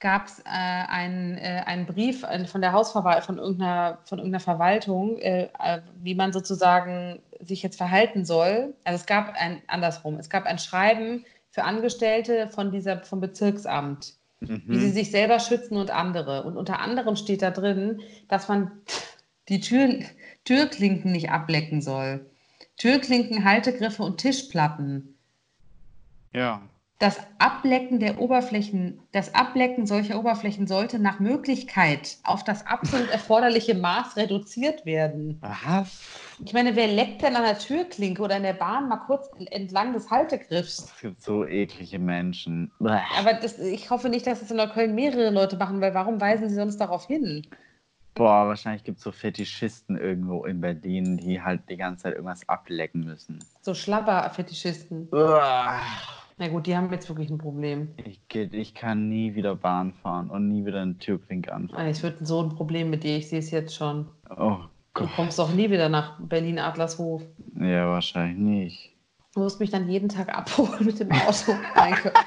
gab es äh, einen, äh, einen Brief äh, von der Hausverwaltung, von irgendeiner, von irgendeiner Verwaltung, äh, äh, wie man sozusagen sich jetzt verhalten soll. Also es gab ein, andersrum, es gab ein Schreiben für Angestellte von dieser, vom Bezirksamt, wie sie Mhm. sich selber schützen und andere. Und unter anderem steht da drin, dass man die Tür, Türklinken nicht ablecken soll. Türklinken, Haltegriffe und Tischplatten. Ja. Das Ablecken der Oberflächen, das Ablecken solcher Oberflächen sollte nach Möglichkeit auf das absolut erforderliche Maß reduziert werden. Was? Ich meine, wer leckt denn an der Türklinke oder in der Bahn mal kurz entlang des Haltegriffs? Es gibt so eklige Menschen. Aber das, ich hoffe nicht, dass es in Neukölln mehrere Leute machen, weil warum weisen sie sonst darauf hin? Boah, wahrscheinlich gibt es so Fetischisten irgendwo in Berlin, die halt die ganze Zeit irgendwas ablecken müssen. So Schlabber-Fetischisten. Uah. Na gut, die haben jetzt wirklich ein Problem. Ich, ich kann nie wieder Bahn fahren und nie wieder eine Türklinke anfahren. Es wird so ein Problem mit dir, ich sehe es jetzt schon. Oh Du Gott. kommst doch nie wieder nach Berlin-Adlershof. Ja, wahrscheinlich nicht. Du musst mich dann jeden Tag abholen mit dem Auto. Danke.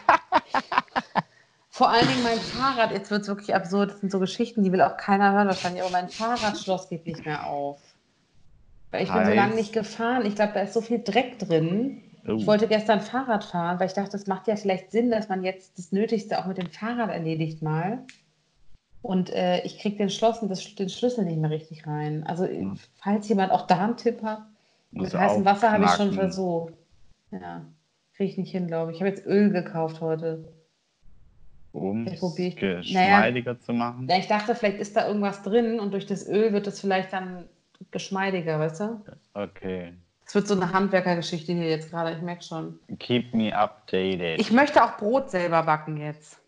Vor allen Dingen mein Fahrrad, jetzt wird es wirklich absurd, das sind so Geschichten, die will auch keiner hören wahrscheinlich, aber mein Fahrradschloss geht nicht mehr auf. Weil ich bin so lange nicht gefahren. Ich glaube, da ist so viel Dreck drin. Oh. Ich wollte gestern Fahrrad fahren, weil ich dachte, es macht ja vielleicht Sinn, dass man jetzt das Nötigste auch mit dem Fahrrad erledigt mal. Und äh, ich kriege den, Schloss und das, den Schlüssel nicht mehr richtig rein. Also, Hm. falls jemand auch da einen Tipp hat, mit heißem Wasser habe ich schon versucht. Ja, kriege ich nicht hin, glaube ich. Ich habe jetzt Öl gekauft heute. Um es geschmeidiger zu machen. Ja, ich dachte, vielleicht ist da irgendwas drin und durch das Öl wird es vielleicht dann geschmeidiger, weißt du? Okay. Es wird so eine Handwerkergeschichte hier jetzt gerade, ich merke schon. Keep me updated. Ich möchte auch Brot selber backen jetzt.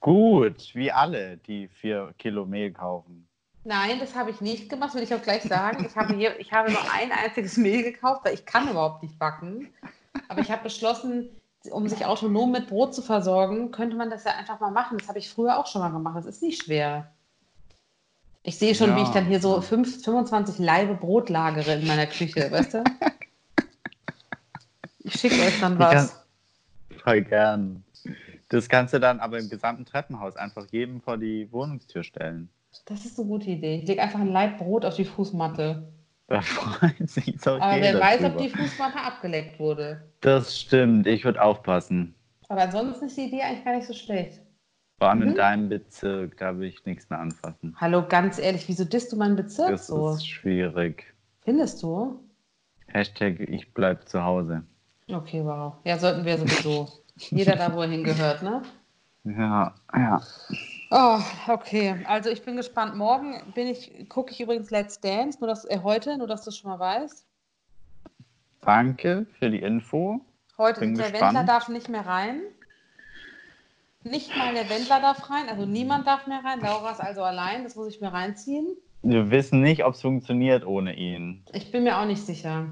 Gut, wie alle, die vier Kilo Mehl kaufen. Nein, das habe ich nicht gemacht, will ich auch gleich sagen. Ich habe, hier, ich habe nur ein einziges Mehl gekauft, weil ich kann überhaupt nicht backen. Aber ich habe beschlossen, um sich autonom mit Brot zu versorgen, könnte man das ja einfach mal machen. Das habe ich früher auch schon mal gemacht. Das ist nicht schwer. Ich sehe schon, wie Ja. ich dann hier so fünf, 25 Laibe Brot lagere in meiner Küche, weißt du? Ich schicke euch dann was. Voll gern. Das kannst du dann aber im gesamten Treppenhaus einfach jedem vor die Wohnungstür stellen. Das ist eine gute Idee. Ich lege einfach ein Laib Brot auf die Fußmatte. Da freut sich so Aber wer weiß, drüber. ob die Fußmatte abgeleckt wurde. Das stimmt, ich würde aufpassen. Aber ansonsten ist die Idee eigentlich gar nicht so schlecht. Vor allem in Mhm. deinem Bezirk, da will ich nichts mehr anfassen. Hallo, ganz ehrlich, wieso disst du meinen Bezirk Das so? ist schwierig. Findest du? Hashtag ich bleib zu Hause. Okay, wow. Ja, sollten wir sowieso. Jeder da, wo er hingehört, ne? Ja, ja. Oh, okay. Also ich bin gespannt. Morgen bin ich, gucke ich übrigens Let's Dance, nur dass, äh, heute, nur dass du es schon mal weißt. Danke für die Info. Heute, Bin der gespannt. Wendler darf nicht mehr rein. Nicht mal der Wendler darf rein, also niemand darf mehr rein. Laura ist also allein, das muss ich mir reinziehen. Wir wissen nicht, ob es funktioniert ohne ihn. Ich bin mir auch nicht sicher.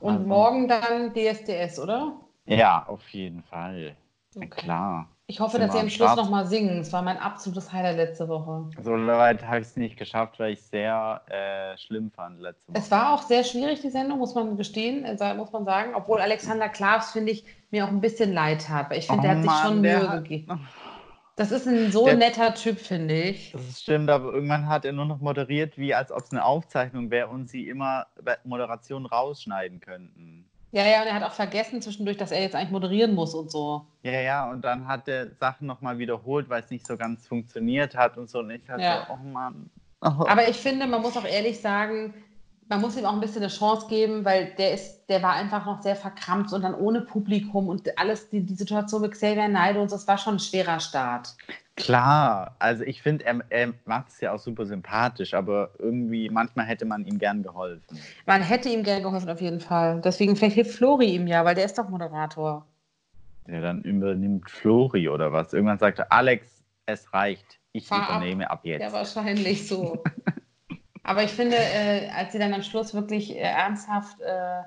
Und Also- morgen dann DSDS, oder? Ja, auf jeden Fall. Na Okay. klar. Ich hoffe, dass sie am Schluss nochmal singen. Es war mein absolutes Highlight letzte Woche. So weit habe ich es nicht geschafft, weil ich es sehr äh, schlimm fand letzte Woche. Es war auch sehr schwierig, die Sendung, muss man gestehen, äh, muss man sagen. Obwohl Alexander Klavs, finde ich, mir auch ein bisschen leid hat. Ich finde, Oh der hat sich Mann, schon der Mühe hat- gegeben. Das ist ein so Der- netter Typ, finde ich. Das stimmt, aber irgendwann hat er nur noch moderiert, wie als ob es eine Aufzeichnung wäre und sie immer bei Moderation rausschneiden könnten. Ja, ja, und er hat auch vergessen zwischendurch, dass er jetzt eigentlich moderieren muss und so. Ja, ja, und dann hat er Sachen nochmal wiederholt, weil es nicht so ganz funktioniert hat und so. Und ich hatte Ja. so, oh Mann. Oh. Aber ich finde, man muss auch ehrlich sagen, man muss ihm auch ein bisschen eine Chance geben, weil der ist, der war einfach noch sehr verkrampft und dann ohne Publikum und alles, die, die Situation mit Xavier Naidoo und so, das war schon ein schwerer Start. Klar, also ich finde, er, er macht es ja auch super sympathisch, aber irgendwie, manchmal hätte man ihm gern geholfen. Man hätte ihm gerne geholfen, auf jeden Fall. Deswegen vielleicht hilft Flori ihm ja, weil der ist doch Moderator. Ja, dann übernimmt Flori oder was. Irgendwann sagte Alex, es reicht, ich Fahr ab. übernehme ab jetzt. Ja, wahrscheinlich so. Aber ich finde, äh, als sie dann am Schluss wirklich äh, ernsthaft äh,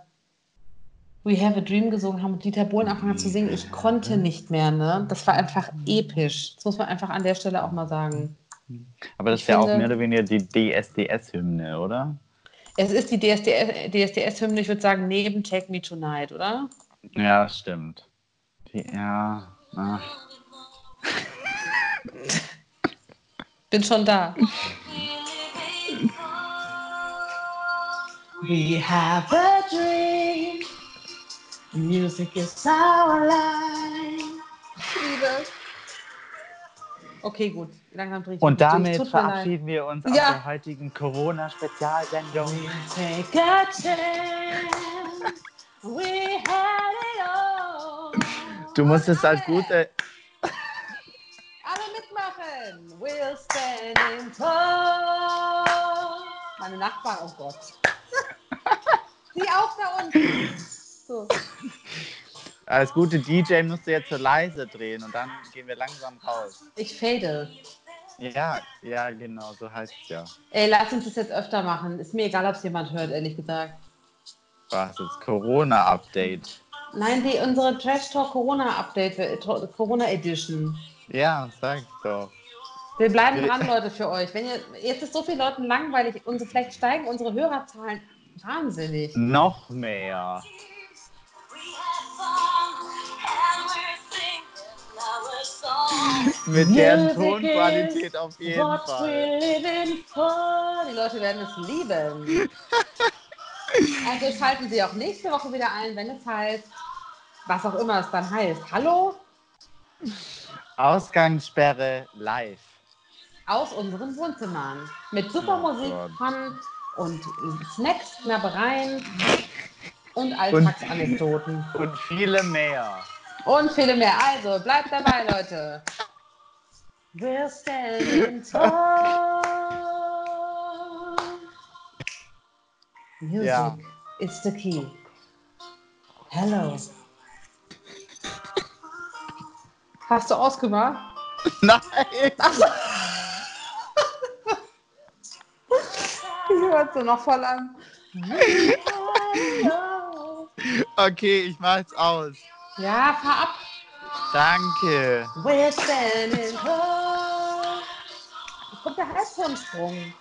We Have a Dream gesungen haben und Dieter Bohlen angefangen zu singen, ich konnte nicht mehr, ne? Das war einfach episch. Das muss man einfach an der Stelle auch mal sagen. aber das ich ist ja auch mehr oder weniger die DSDS-Hymne, oder? Es ist die DSDS DSDS-Hymne, ich würde sagen, neben Take Me Tonight, oder? Ja, stimmt. Die, ja, ach. Bin schon da. We have a dream. Music is our life. Liebe. Okay, gut. Langsam drehe ich Und durch. damit verabschieden wir uns aus Ja. der heutigen Corona-Spezialsendung. Take a chance. We had it all. Du musst es als gute. Alle mitmachen. We'll stand in tall. Meine Nachbarn, oh Gott. Sie auch da unten. So. Als gute DJ musst du jetzt so leise drehen und dann gehen wir langsam raus. Ich fade. Ja, ja, genau, so heißt es ja. Ey, lass uns das jetzt öfter machen. Ist mir egal, ob es jemand hört, ehrlich gesagt. Was ist Corona-Update? Nein, die, unsere Trash Talk Corona Update, äh, Tro- Corona Edition. Ja, sag doch. Wir bleiben dran, Leute, für euch. Wenn ihr, jetzt ist so vielen Leuten langweilig, unsere, vielleicht steigen unsere Hörerzahlen wahnsinnig. Noch mehr. Mit der Music Tonqualität auf jeden What Fall. Die Leute werden es lieben. also schalten Sie auch nächste Woche wieder ein, wenn es heißt, was auch immer es dann heißt. Hallo Ausgangssperre live. aus unseren Wohnzimmern. Mit super Oh Musik, Gott. Fun und Snacks, Knabbereien und Alltagsanekdoten. Und viele mehr. Und viele mehr. Also, bleibt dabei, Leute. We're standing tall. Music Ja. is the key. Hello. Hast du ausgemacht? Nein! Ich hört so noch voll an. Okay, ich mach's aus. Ja, fahr ab. Danke. We're standing tall. Jetzt kommt der Halbtonsprung.